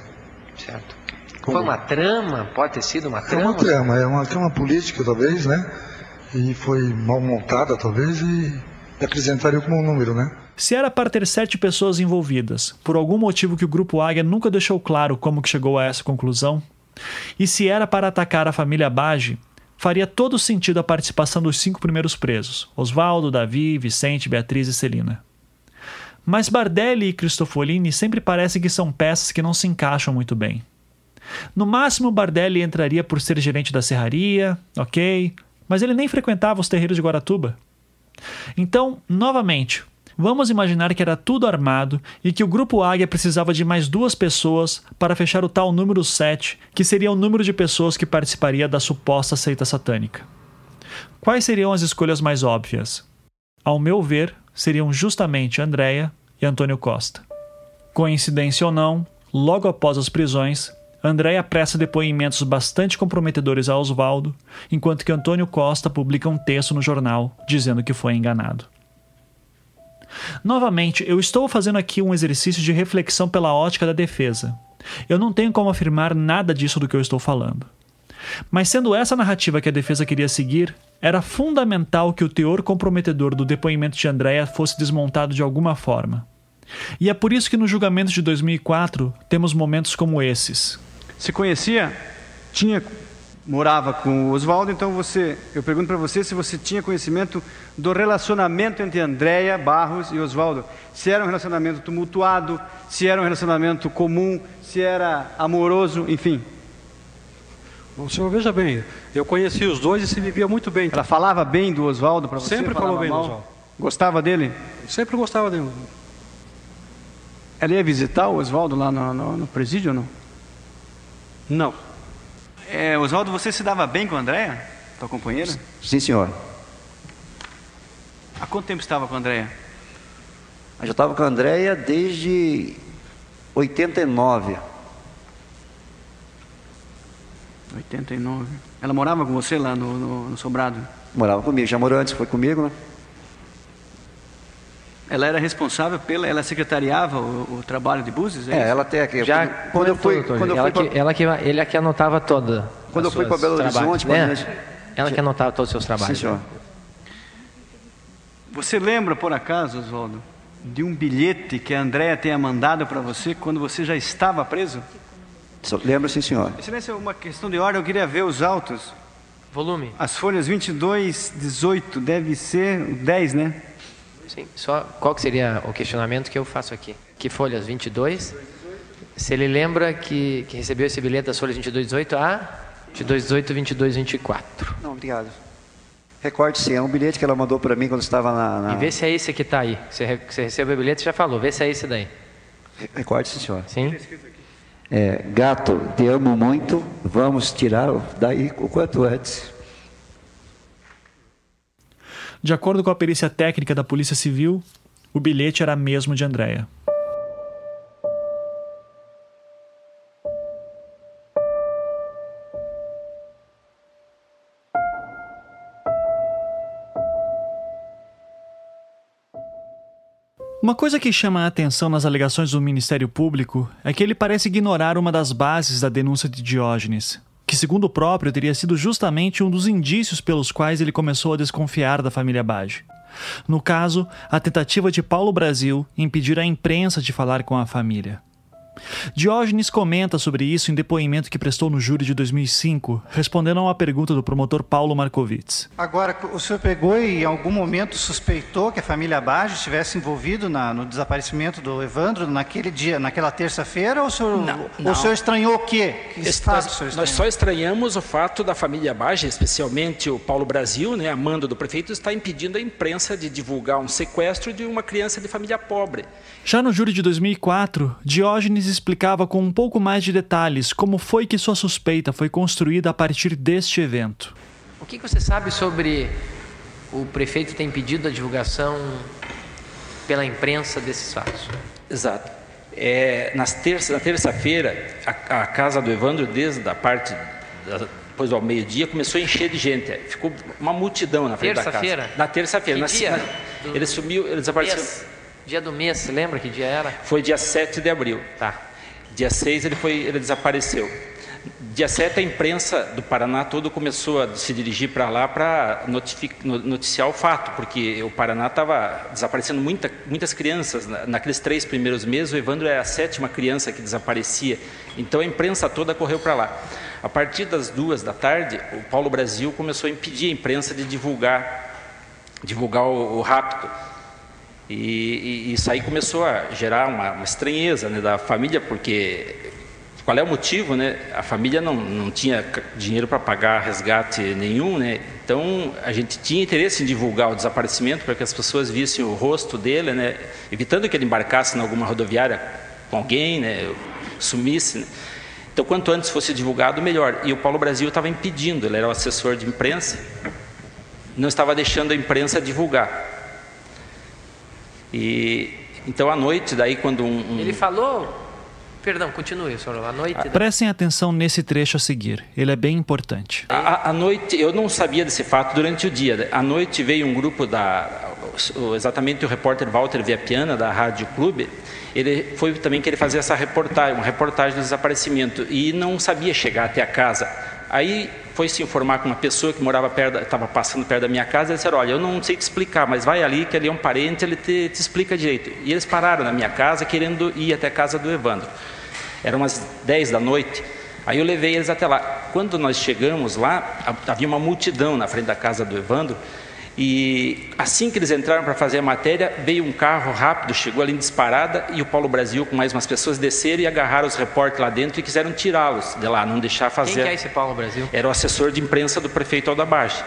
Certo. Como? Foi uma trama? Pode ter sido uma trama? É uma trama, é uma trama política, talvez, né? E foi mal montada, talvez, e apresentaria como um número, né? Se era para ter sete pessoas envolvidas, por algum motivo que o Grupo Águia nunca deixou claro como que chegou a essa conclusão, e se era para atacar a família Bage, faria todo sentido a participação dos cinco primeiros presos, Oswaldo, Davi, Vicente, Beatriz e Celina. Mas Bardelli e Cristofolini sempre parecem que são peças que não se encaixam muito bem. No máximo, Bardelli entraria por ser gerente da serraria, ok, mas ele nem frequentava os terreiros de Guaratuba. Então, novamente, vamos imaginar que era tudo armado e que o grupo Águia precisava de mais duas pessoas para fechar o tal número 7, que seria o número de pessoas que participaria da suposta seita satânica. Quais seriam as escolhas mais óbvias? Ao meu ver, seriam justamente Andréia e Antônio Costa. Coincidência ou não, logo após as prisões, Andréia presta depoimentos bastante comprometedores a Oswaldo, enquanto que Antônio Costa publica um texto no jornal dizendo que foi enganado. Novamente, eu estou fazendo aqui um exercício de reflexão pela ótica da defesa. Eu não tenho como afirmar nada disso do que eu estou falando. Mas sendo essa a narrativa que a defesa queria seguir, Era fundamental que o teor comprometedor do depoimento de Andréa fosse desmontado de alguma forma. E é por isso que no julgamento de 2004 temos momentos como esses. Se conhecia, tinha morava com o Oswaldo, então você, eu pergunto para você se você tinha conhecimento do relacionamento entre Andréia Barros e Oswaldo. Se era um relacionamento tumultuado, se era um relacionamento comum, se era amoroso, enfim. Bom, senhor, veja bem, eu conheci os dois e se vivia muito bem. Ela falava bem do Oswaldo para você? Sempre falou bem mal? do Oswaldo. Gostava dele? Sempre gostava dele. Ela ia visitar o Oswaldo lá no, no, no presídio ou não? Não. É, Oswaldo, você se dava bem com a Andréia, tua companheira? Sim, senhor. Há quanto tempo estava com a Andréia? Eu já estava com a Andréia desde 89. 89. Ela morava com você lá no, no, no Sobrado? Morava comigo, já morou antes, foi comigo, né? Ela era responsável pela, ela secretariava o, o trabalho de Búzios? É, é ela até aqui. Já quando, eu fui, quando eu ela, fui que, pra... ela que ele é que anotava toda. Quando eu fui para Belo Horizonte, né? ela que anotava todos os seus trabalhos. Sim, senhor. Você lembra por acaso, Oswaldo, de um bilhete que a Andréa tenha mandado para você quando você já estava preso? Lembro, sim, senhor. Excelência, uma questão de ordem, eu queria ver os autos. Volume. As folhas 22, 18, deve ser 10, né? Sim, só qual que seria o questionamento que eu faço aqui? Que folhas 22? Se ele lembra que, que recebeu esse bilhete das folhas 22, 18 a 22, 18, 22, 24. Não, obrigado. Recorde sim, é um bilhete que ela mandou para mim quando estava na, na... E vê se é esse que está aí. Você, você recebeu o bilhete, já falou. Vê se é esse daí. Recorde sim, senhor. Sim. É, gato, te amo muito, vamos tirar daí o quanto antes. De acordo com a perícia técnica da Polícia Civil, o bilhete era mesmo de Andréia. Uma coisa que chama a atenção nas alegações do Ministério Público é que ele parece ignorar uma das bases da denúncia de Diógenes, que, segundo o próprio, teria sido justamente um dos indícios pelos quais ele começou a desconfiar da família Bage. No caso, a tentativa de Paulo Brasil impedir a imprensa de falar com a família. Diógenes comenta sobre isso em depoimento que prestou no júri de 2005, respondendo a uma pergunta do promotor Paulo Markovitz. Agora, o senhor pegou e em algum momento suspeitou que a família Baggio estivesse envolvido na, no desaparecimento do Evandro naquele dia, naquela terça-feira, ou o senhor, não, não. o senhor estranhou o quê? Que nós, nós, só estranhamos o fato da família Baggio, especialmente o Paulo Brasil, né, a mando do prefeito, estar impedindo a imprensa de divulgar um sequestro de uma criança de família pobre. Já no júri de 2004, Diógenes explicava com um pouco mais de detalhes como foi que sua suspeita foi construída a partir deste evento. O que você sabe sobre o prefeito ter impedido a divulgação pela imprensa desses fatos? Exato. É, nas terça, na terça-feira, a, a, casa do Evandro, desde a parte da, depois do meio-dia, começou a encher de gente. Ficou uma multidão na frente terça da casa. Na terça-feira. Na, dia? Na, ele sumiu, ele desapareceu. Mês. Dia do mês, você lembra que dia era? Foi dia 7 de abril. Tá. Dia 6 ele, foi, ele desapareceu. Dia 7 a imprensa do Paraná todo começou a se dirigir para lá para noticiar o fato, porque o Paraná estava desaparecendo muita, muitas crianças. Naqueles três primeiros meses, o Evandro era a sétima criança que desaparecia. Então a imprensa toda correu para lá. A partir das duas da tarde, o Paulo Brasil começou a impedir a imprensa de divulgar, divulgar o, o rapto. E, e, isso aí começou a gerar uma, uma estranheza né, da família, porque qual é o motivo? Né? A família não, não tinha dinheiro para pagar resgate nenhum, né? então a gente tinha interesse em divulgar o desaparecimento para que as pessoas vissem o rosto dele, né? evitando que ele embarcasse em alguma rodoviária com alguém, né? sumisse. Né? Então, quanto antes fosse divulgado, melhor. E o Paulo Brasil estava impedindo, ele era o assessor de imprensa, não estava deixando a imprensa divulgar. E então à noite, daí quando um, um... ele falou, perdão, continue, senhor. À noite. Ah, prestem atenção nesse trecho a seguir. Ele é bem importante. À, noite, eu não sabia desse fato durante o dia. À noite veio um grupo da exatamente o repórter Walter Viapiana da Rádio Clube, ele foi também que ele fazia essa reportagem, uma reportagem do desaparecimento e não sabia chegar até a casa Aí foi se informar com uma pessoa que morava perto, estava passando perto da minha casa, e disseram, olha, eu não sei te explicar, mas vai ali, que ali é um parente, ele te, te explica direito. E eles pararam na minha casa, querendo ir até a casa do Evandro. Eram umas 10 da noite, aí eu levei eles até lá. Quando nós chegamos lá, havia uma multidão na frente da casa do Evandro, e assim que eles entraram para fazer a matéria, veio um carro rápido, chegou ali em disparada, e o Paulo Brasil, com mais umas pessoas, desceram e agarraram os repórteres lá dentro e quiseram tirá-los de lá, não deixar fazer. Quem que é esse Paulo Brasil? Era o assessor de imprensa do prefeito Aldabage.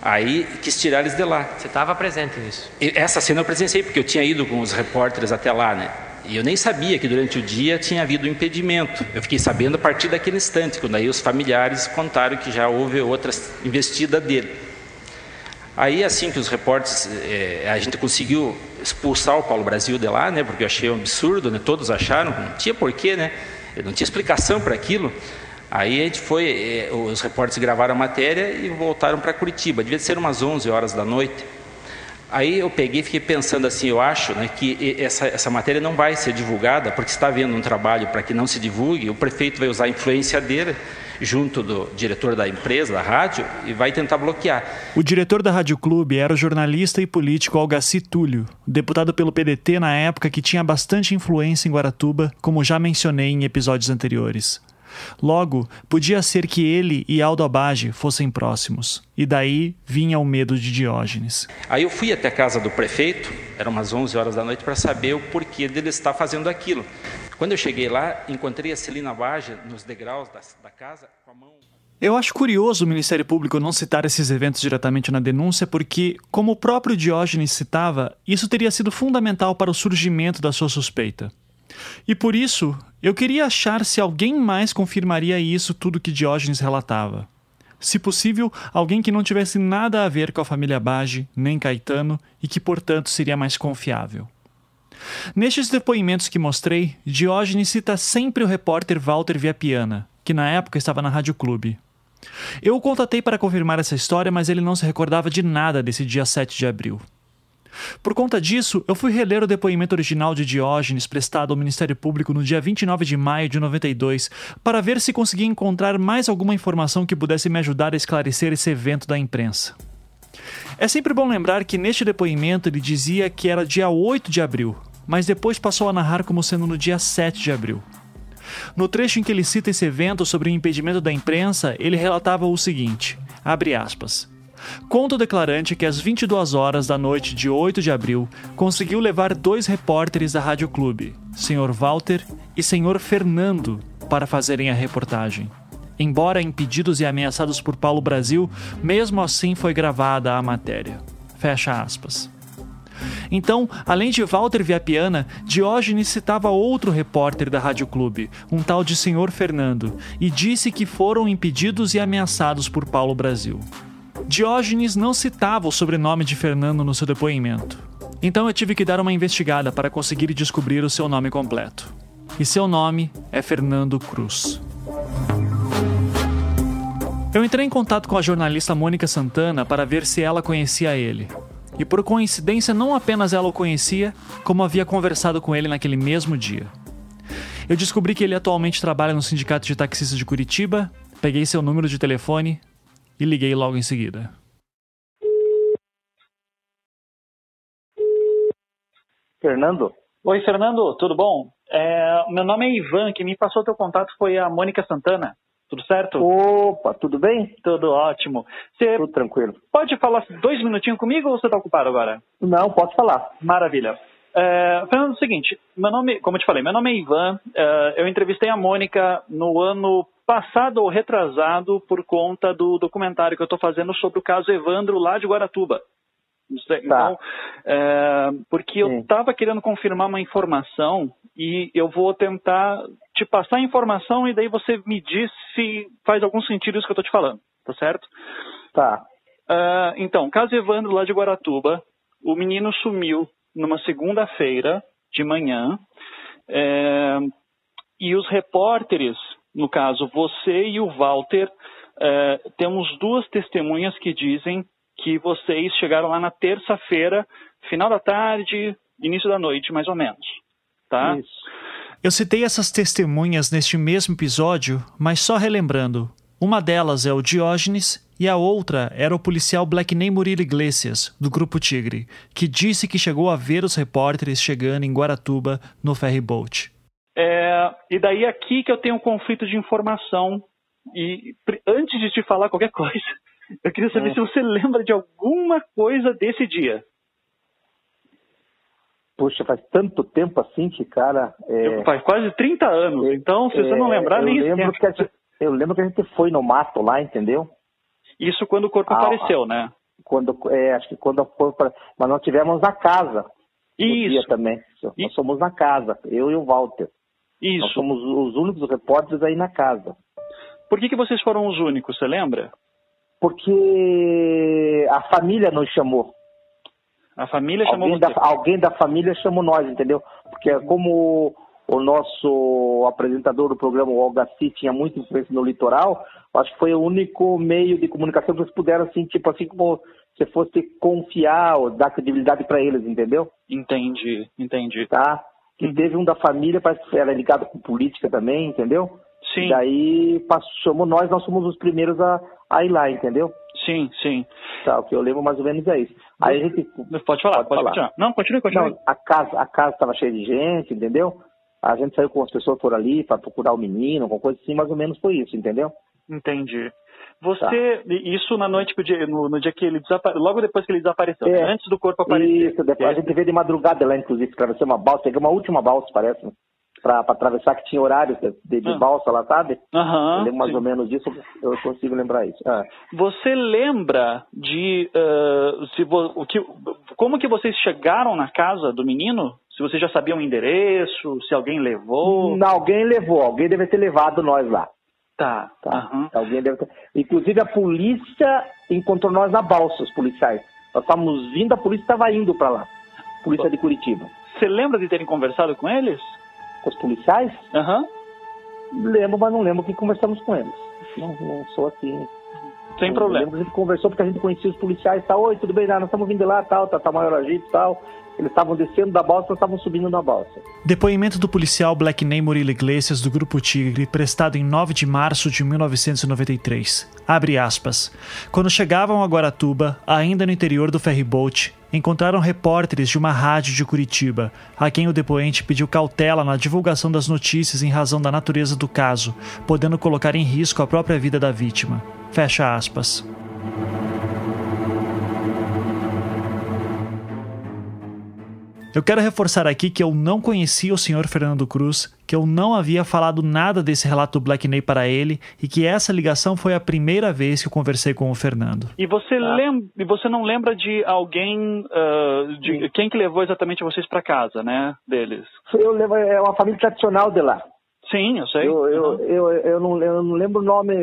Aí quis tirar eles de lá. Você estava presente nisso? E essa cena eu presenciei, porque eu tinha ido com os repórteres até lá, né? E eu nem sabia que durante o dia tinha havido um impedimento. Eu fiquei sabendo a partir daquele instante, quando aí os familiares contaram que já houve outra investida dele. Aí, assim que os repórteres, é, a gente conseguiu expulsar o Paulo Brasil de lá, né, porque eu achei um absurdo, né, todos acharam, não tinha porquê, né, não tinha explicação para aquilo. Aí a gente foi, é, os repórteres gravaram a matéria e voltaram para Curitiba, devia ser umas 11 horas da noite. Aí eu peguei e fiquei pensando assim, eu acho né, que essa, essa matéria não vai ser divulgada, porque está havendo um trabalho para que não se divulgue, o prefeito vai usar a influência dele junto do diretor da empresa, da rádio, e vai tentar bloquear. O diretor da Rádio Clube era o jornalista e político Algaci Túlio, deputado pelo PDT na época que tinha bastante influência em Guaratuba, como já mencionei em episódios anteriores. Logo, podia ser que ele e Aldo Abage fossem próximos, e daí vinha o medo de Diógenes. Aí eu fui até a casa do prefeito, eram umas 11 horas da noite, para saber o porquê dele estar fazendo aquilo. Quando eu cheguei lá, encontrei a Celina Baja nos degraus da, da casa com a mão. Eu acho curioso o Ministério Público não citar esses eventos diretamente na denúncia, porque, como o próprio Diógenes citava, isso teria sido fundamental para o surgimento da sua suspeita. E por isso, eu queria achar se alguém mais confirmaria isso tudo que Diógenes relatava. Se possível, alguém que não tivesse nada a ver com a família Bage, nem Caetano, e que, portanto, seria mais confiável. Nestes depoimentos que mostrei, Diógenes cita sempre o repórter Walter Viapiana, que na época estava na Rádio Clube. Eu o contatei para confirmar essa história, mas ele não se recordava de nada desse dia 7 de abril. Por conta disso, eu fui reler o depoimento original de Diógenes prestado ao Ministério Público no dia 29 de maio de 92 para ver se conseguia encontrar mais alguma informação que pudesse me ajudar a esclarecer esse evento da imprensa. É sempre bom lembrar que neste depoimento ele dizia que era dia 8 de abril, mas depois passou a narrar como sendo no dia 7 de abril. No trecho em que ele cita esse evento sobre o impedimento da imprensa, ele relatava o seguinte: abre aspas. Conta o declarante que às 22 horas da noite de 8 de abril conseguiu levar dois repórteres da Rádio Clube, Sr. Walter e Sr. Fernando, para fazerem a reportagem. Embora impedidos e ameaçados por Paulo Brasil, mesmo assim foi gravada a matéria. Fecha aspas. Então, além de Walter Viapiana, Diógenes citava outro repórter da Rádio Clube, um tal de Senhor Fernando, e disse que foram impedidos e ameaçados por Paulo Brasil. Diógenes não citava o sobrenome de Fernando no seu depoimento. Então eu tive que dar uma investigada para conseguir descobrir o seu nome completo. E seu nome é Fernando Cruz. Eu entrei em contato com a jornalista Mônica Santana para ver se ela conhecia ele. E por coincidência, não apenas ela o conhecia, como havia conversado com ele naquele mesmo dia. Eu descobri que ele atualmente trabalha no Sindicato de Taxistas de Curitiba, peguei seu número de telefone e liguei logo em seguida. Fernando? Oi, Fernando, tudo bom? É, meu nome é Ivan, quem me passou teu contato foi a Mônica Santana. Tudo certo? Opa, tudo bem? Tudo ótimo. Você tudo tranquilo. Pode falar dois minutinhos comigo ou você está ocupado agora? Não, posso falar. Maravilha. É, Fernando, é o seguinte, meu nome, como eu te falei, meu nome é Ivan. É, eu entrevistei a Mônica no ano passado ou retrasado por conta do documentário que eu estou fazendo sobre o caso Evandro lá de Guaratuba. Tá. Então, tá. é, porque eu estava querendo confirmar uma informação e eu vou tentar te passar a informação e daí você me diz se faz algum sentido isso que eu estou te falando, tá certo? Tá. Uh, então, caso Evandro lá de Guaratuba, o menino sumiu numa segunda-feira de manhã é, e os repórteres, no caso você e o Walter, é, temos duas testemunhas que dizem que vocês chegaram lá na terça-feira, final da tarde, início da noite, mais ou menos. Tá? Isso. Eu citei essas testemunhas neste mesmo episódio, mas só relembrando. Uma delas é o Diógenes e a outra era o policial Blackney Murilo Iglesias, do Grupo Tigre, que disse que chegou a ver os repórteres chegando em Guaratuba no ferryboat. É, e daí é aqui que eu tenho um conflito de informação. E antes de te falar qualquer coisa, eu queria saber Hum. se você lembra de alguma coisa desse dia. Puxa, faz tanto tempo assim que, cara. É, Faz quase 30 anos, então se você não lembrar, eu nem lembro gente, Eu lembro que a gente foi no mato lá, entendeu? Isso quando o corpo Ah, apareceu, né? Quando, é, acho que quando foi pra, Mas nós tivemos na casa. Isso. dia também. Nós somos na casa, eu e o Walter. Isso. Nós somos os únicos repórteres aí na casa. Por que, que vocês foram os únicos, você lembra? Porque a família nos chamou. A família chamou alguém você. da, alguém da família chamou nós, entendeu? Porque como o nosso apresentador do programa, o Algaci, tinha muita influência no litoral, acho que foi o único meio de comunicação que eles puderam, assim, tipo assim, como se fosse confiar ou dar credibilidade para eles, entendeu? Entendi, entendi. Tá? Que teve um da família, parece que era ligado com política também, entendeu? Sim. Daí passou, chamou nós, nós fomos os primeiros a, a ir lá, entendeu? Sim, sim. Tá, o que eu lembro mais ou menos é isso. Aí a gente. Pode falar, pode continuar. Não, continue, continue. Não, a casa a casa estava cheia de gente, entendeu? A gente saiu com as pessoas por ali para procurar o menino, alguma coisa assim, mais ou menos foi isso, entendeu? Entendi. Tá. Você, isso na noite, no, no dia que ele desapareceu, logo depois que ele desapareceu, É. né? antes do corpo aparecer. Isso, depois a gente veio de madrugada lá, inclusive, atravessar uma balsa, peguei uma última balsa, parece, pra atravessar, que tinha horário de, de Ah. balsa lá, sabe? Eu lembro mais sim. ou menos disso, eu consigo lembrar isso. Ah. Você lembra de ah, se o que, como que vocês chegaram na casa do menino? Se vocês já sabiam o endereço, se alguém levou? Não, alguém levou, alguém deve ter levado nós lá. Tá. Tá. Alguém deve ter... Inclusive a polícia encontrou nós na balsa, os policiais. Nós estávamos vindo, a polícia estava indo para lá. Polícia de Curitiba. Você lembra de terem conversado com eles? Com os policiais? Aham. Lembro, mas não lembro que conversamos com eles. Não, não sou assim. Sem Eu problema. lembro que a gente conversou porque a gente conhecia os policiais e tal. Oi, tudo bem? Não, nós estamos vindo lá, tal, tá, tá maior agito e tal. Eles estavam descendo da balsa, nós estávamos subindo na balsa. Depoimento do policial Blackney Murilo Iglesias do Grupo Tigre, prestado em 9 de março de 1993. Abre aspas. Quando chegavam a Guaratuba, ainda no interior do ferryboat, encontraram repórteres de uma rádio de Curitiba, a quem o depoente pediu cautela na divulgação das notícias em razão da natureza do caso, podendo colocar em risco a própria vida da vítima. Fecha aspas. Eu quero reforçar aqui que eu não conhecia o Sr. Fernando Cruz, que eu não havia falado nada desse relato do Blackney para ele e que essa ligação foi a primeira vez que eu conversei com o Fernando. E você lembra, e você não lembra de alguém, ah, de quem que levou exatamente vocês para casa, né? Deles? Eu levo, é uma família tradicional de lá. Sim, eu sei. Eu, eu, eu, eu, não, eu não lembro o nome,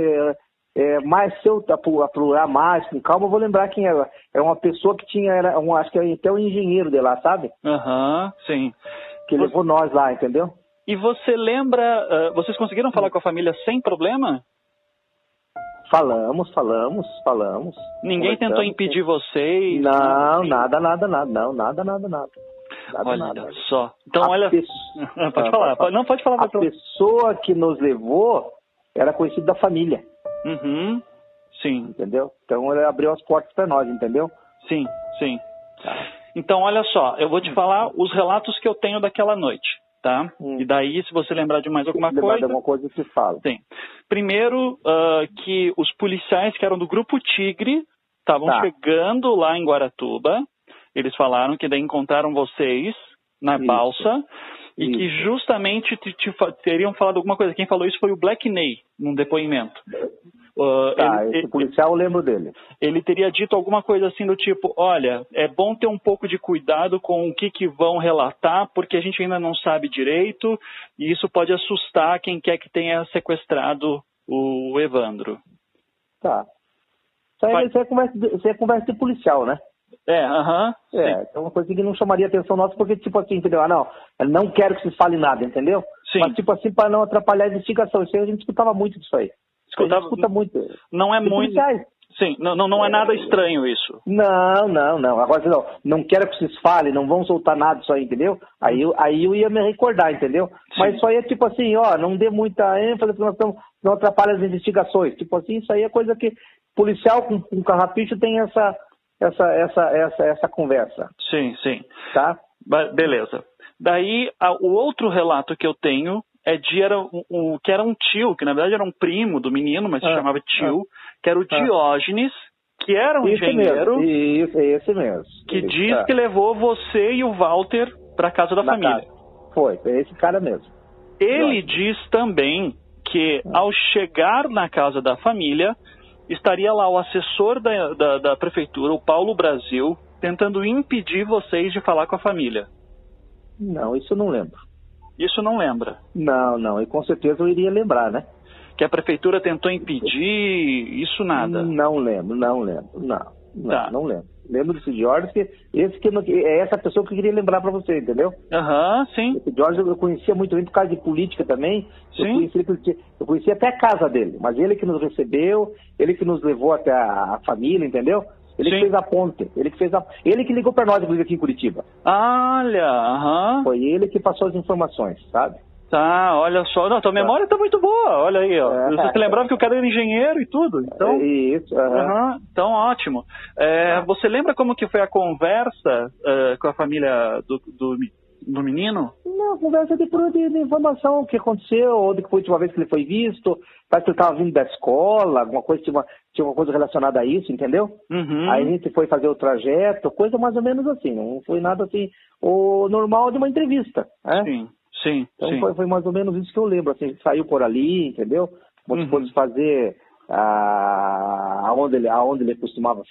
é, mas se eu apu- apurar mais, com calma, eu vou lembrar quem era. É uma pessoa que tinha, era um, acho que é até um engenheiro de lá, sabe? Aham, sim. Que levou nós lá, entendeu? E você lembra, ah, vocês conseguiram falar com a família sem problema? Falamos, falamos, falamos. Ninguém tentou impedir vocês? Não, nada, nada, nada, não, nada, nada, nada. Nada, Olha nada. só. Então, A olha. pesso- pode falar. pode Não, pode falar. A pessoa que nos levou era conhecido da família. Uhum. Sim. Entendeu? Então ele abriu as portas para nós, entendeu? Sim, sim. Então, olha só, eu vou te falar os relatos que eu tenho daquela noite, tá? E daí, se você lembrar de mais alguma Lembrar coisa. de alguma coisa que fala. Sim. Primeiro, ah, que os policiais que eram do Grupo Tigre estavam Tá. chegando lá em Guaratuba. Eles falaram que daí encontraram vocês na Isso. balsa e que justamente te- te teriam falado alguma coisa. Quem falou isso foi o Black Ney, num depoimento. Ah, Tá, ele- esse policial eu lembro dele. ele teria dito alguma coisa assim do tipo, olha, é bom ter um pouco de cuidado com o que, que vão relatar, porque a gente ainda não sabe direito, e isso pode assustar quem quer que tenha sequestrado o Evandro. Tá. Isso aí, aí é, isso é conversa de policial, né? É, aham. É, é uma coisa que não chamaria atenção nossa, porque, tipo assim, entendeu? Ah, não, não quero que se fale nada, entendeu? Sim. Mas, tipo assim, para não atrapalhar a investigação. Isso aí a gente escutava muito disso aí. Escutava- escuta muito. Não é muito. policiais. Sim, não, não, não é nada estranho isso. Não, não, não. Agora, não, não quero que vocês falem, não vão soltar nada disso aí, entendeu? Aí, eu- aí eu ia me recordar, entendeu? Mas isso aí é tipo assim, ó, não dê muita ênfase, porque nós estamos, não atrapalha as investigações. Tipo assim, isso aí é coisa que policial com, com carrapicho tem essa, essa, essa, essa, essa conversa. Sim, sim. Tá? Beleza. Daí, a- o outro relato que eu tenho é de era um, um- que era um tio, que na verdade era um primo do menino, mas se Ah, chamava tio, que era o Ah. Diógenes, que era um Esse engenheiro, mesmo, isso, esse mesmo. que Esse diz cara. que levou você e o Walter para casa da Na família. casa. Foi, é esse cara mesmo. Ele diz também que ao chegar na casa da família, estaria lá o assessor da, da, da prefeitura, o Paulo Brasil, tentando impedir vocês de falar com a família. Não, isso eu não lembro. Isso não lembra. Não, não, e com certeza eu iria lembrar, né? Que a prefeitura tentou impedir, isso nada. Não lembro, não lembro, não, não, Tá. não lembro. Lembro desse Jorge, que esse que eu não- é essa pessoa que eu queria lembrar pra você, entendeu? Aham, sim. Esse Jorge eu conhecia muito bem por causa de política também. Eu Sim. conhecia, ele- eu conhecia até a casa dele, mas ele que nos recebeu, ele que nos levou até a, a família, entendeu? Ele que Sim. fez a ponte, ele que fez a, ele que ligou pra nós inclusive, aqui em Curitiba. Olha, aham. Foi ele que passou as informações, sabe? Tá, olha só. Não, tua memória tá muito boa. Olha aí, ó. É. Você lembrava que o cara era engenheiro e tudo. Então, É Isso. Aham, então ótimo. É, você lembra como que foi a conversa é, com a família do, do, do menino? Não, conversa de, de, de informação, o que aconteceu, onde que foi a última vez que ele foi visto, parece que ele estava vindo da escola, alguma coisa, tinha uma, tinha uma coisa relacionada a isso, entendeu? Uhum. Aí a gente foi fazer o trajeto, coisa mais ou menos assim, não foi nada assim, o normal de uma entrevista, né? Sim, sim, Então sim. foi, foi mais ou menos isso que eu lembro, assim, saiu por ali, entendeu? Como Uhum. fosse fazer ah, aonde ele, aonde ele costumava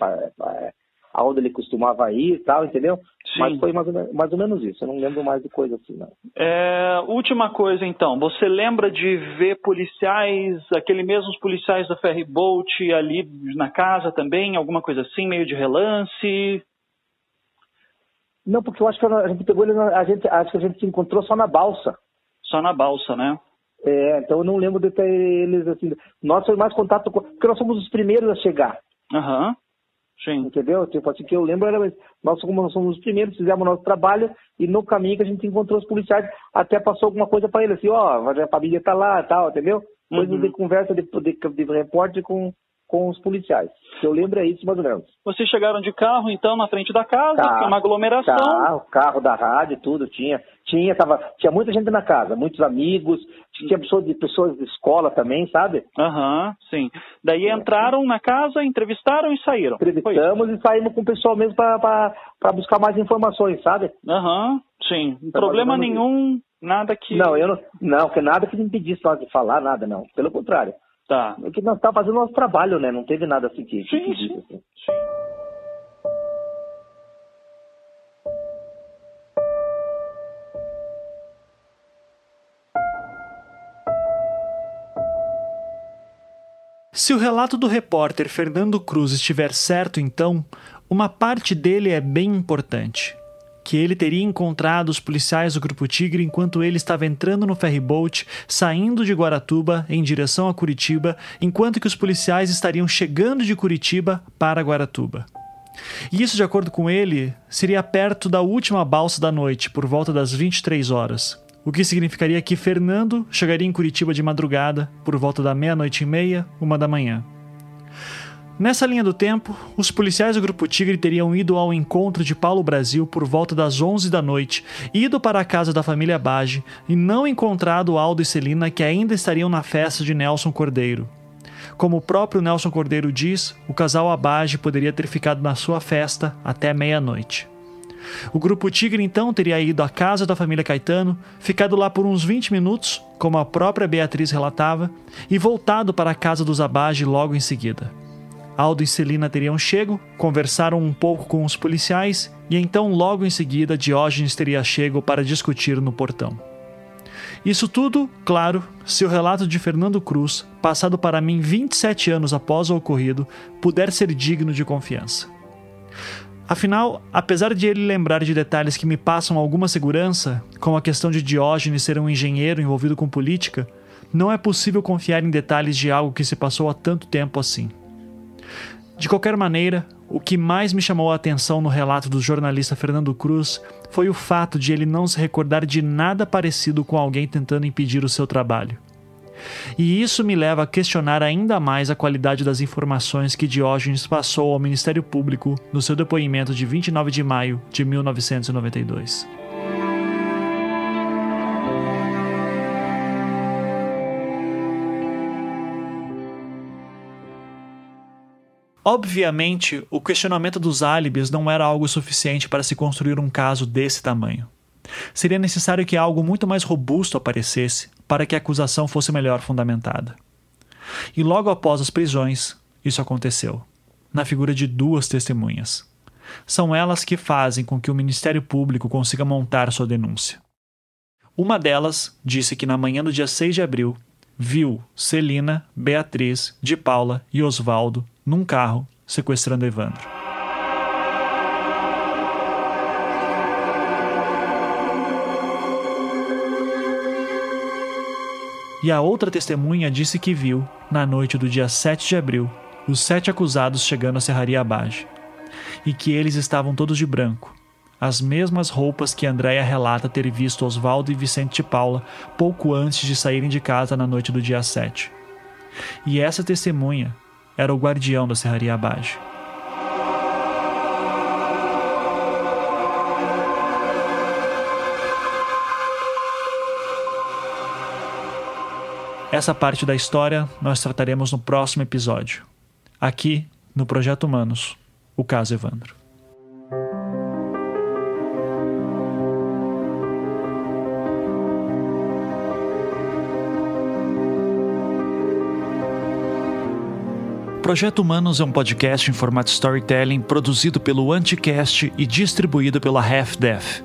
aonde ele costumava ir e tal, entendeu? Sim. Mas foi mais ou, menos, mais ou menos isso, eu não lembro mais de coisa assim, não. É, última coisa então, você lembra de ver policiais, aquele mesmos policiais da Ferry Boat ali na casa também, alguma coisa assim, meio de relance? Não, porque eu acho que a gente pegou ele, na- a gente, acho que a gente se encontrou só na balsa. Só na balsa, né? É, então eu não lembro de ter eles assim. Nós foi mais contato com. Porque nós somos os primeiros a chegar. Aham. Sim. Entendeu? Tipo assim, que eu lembro era. Nós como nós somos os primeiros, fizemos o nosso trabalho e no caminho que a gente encontrou os policiais, até passou alguma coisa para ele, assim, ó, a família tá lá tal, entendeu? Coisa Uhum. de conversa de, de, de repórter com, com os policiais. Eu lembro é isso, mais ou menos. Vocês chegaram de carro então na frente da casa, Carro, uma aglomeração. Carro, carro da rádio, tudo tinha. Tinha, tava, tinha muita gente na casa, muitos amigos, tinha pessoas de, pessoas de escola também, sabe? Aham, sim. Daí entraram na casa, entrevistaram e saíram. Entrevistamos e saímos com o pessoal mesmo para buscar mais informações, sabe? Aham, sim. Tá Problema nenhum, nada que. Não, eu não, não, que nada que me impedisse nós de falar, nada, não. Pelo contrário. Tá. É que nós estávamos fazendo nosso trabalho, né? Não teve nada assim que, que impedisse. Assim. Se o relato do repórter Fernando Cruz estiver certo, então, uma parte dele é bem importante. Que ele teria encontrado os policiais do Grupo Tigre enquanto ele estava entrando no ferryboat, saindo de Guaratuba em direção a Curitiba, enquanto que os policiais estariam chegando de Curitiba para Guaratuba. E isso, de acordo com ele, seria perto da última balsa da noite, por volta das 23 horas. O que significaria que Fernando chegaria em Curitiba de madrugada, por volta da meia-noite e meia, uma da manhã. Nessa linha do tempo, os policiais do Grupo Tigre teriam ido ao encontro de Paulo Brasil por volta das 11 da noite, ido para a casa da família Bage e não encontrado Aldo e Celina que ainda estariam na festa de Nelson Cordeiro. Como o próprio Nelson Cordeiro diz, o casal Abage poderia ter ficado na sua festa até meia-noite. O grupo Tigre então teria ido à casa da família Caetano, ficado lá por uns 20 minutos, como a própria Beatriz relatava, e voltado para a casa dos Abage logo em seguida. Aldo e Celina teriam chego, conversaram um pouco com os policiais e então logo em seguida Diógenes teria chego para discutir no portão. Isso tudo, claro, se o relato de Fernando Cruz, passado para mim 27 anos após o ocorrido, puder ser digno de confiança. Afinal, apesar de ele lembrar de detalhes que me passam alguma segurança, como a questão de Diógenes ser um engenheiro envolvido com política, não é possível confiar em detalhes de algo que se passou há tanto tempo assim. De qualquer maneira, o que mais me chamou a atenção no relato do jornalista Fernando Cruz foi o fato de ele não se recordar de nada parecido com alguém tentando impedir o seu trabalho. E isso me leva a questionar ainda mais a qualidade das informações que Diógenes passou ao Ministério Público no seu depoimento de 29 de maio de 1992. Obviamente, o questionamento dos álibis não era algo suficiente para se construir um caso desse tamanho. Seria necessário que algo muito mais robusto aparecesse para que a acusação fosse melhor fundamentada. E logo após as prisões, isso aconteceu, na figura de duas testemunhas. São elas que fazem com que o Ministério Público consiga montar sua denúncia. Uma delas disse que na manhã do dia 6 de abril viu Celina, Beatriz, de Paula e Osvaldo num carro sequestrando Evandro. E a outra testemunha disse que viu, na noite do dia 7 de abril, os sete acusados chegando à Serraria Abage, e que eles estavam todos de branco, as mesmas roupas que Andréia relata ter visto Oswaldo e Vicente de Paula pouco antes de saírem de casa na noite do dia 7. E essa testemunha era o guardião da Serraria Abage. Essa parte da história nós trataremos no próximo episódio, aqui no Projeto Humanos, o caso Evandro. Projeto Humanos é um podcast em formato storytelling produzido pelo Anticast e distribuído pela Half Death.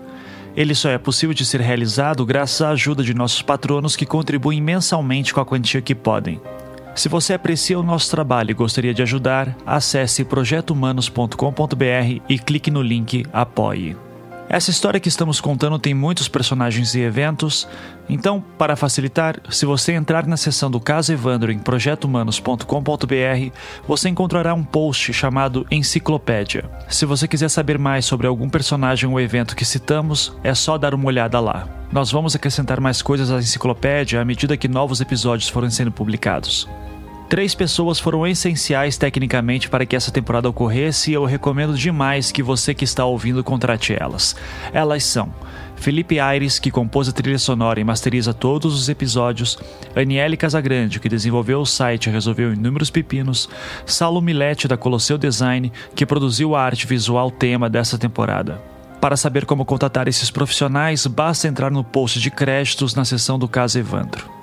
Ele só é possível de ser realizado graças à ajuda de nossos patronos que contribuem mensalmente com a quantia que podem. Se você aprecia o nosso trabalho e gostaria de ajudar, acesse projetohumanos.com.br e clique no link Apoie. Essa história que estamos contando tem muitos personagens e eventos, então, para facilitar, se você entrar na seção do caso Evandro em projetohumanos.com.br, você encontrará um post chamado Enciclopédia. Se você quiser saber mais sobre algum personagem ou evento que citamos, é só dar uma olhada lá. Nós vamos acrescentar mais coisas à enciclopédia à medida que novos episódios forem sendo publicados. Três pessoas foram essenciais tecnicamente para que essa temporada ocorresse e eu recomendo demais que você que está ouvindo contrate elas. Elas são Felipe Aires, que compôs a trilha sonora e masteriza todos os episódios, Aniele Casagrande, que desenvolveu o site e resolveu inúmeros pepinos, Saulo Milete, da Colosseu Design, que produziu a arte visual tema dessa temporada. Para saber como contatar esses profissionais, basta entrar no post de créditos na seção do caso Evandro.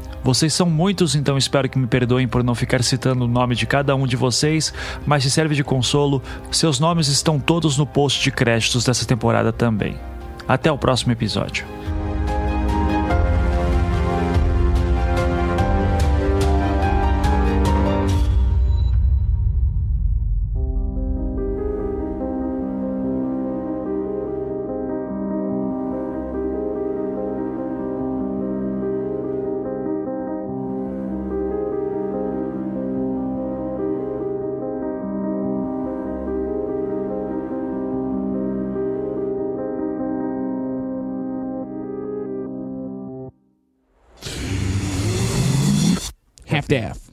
Vocês são muitos, então espero que me perdoem por não ficar citando o nome de cada um de vocês, mas se serve de consolo, seus nomes estão todos no post de créditos dessa temporada também. Até o próximo episódio. staff.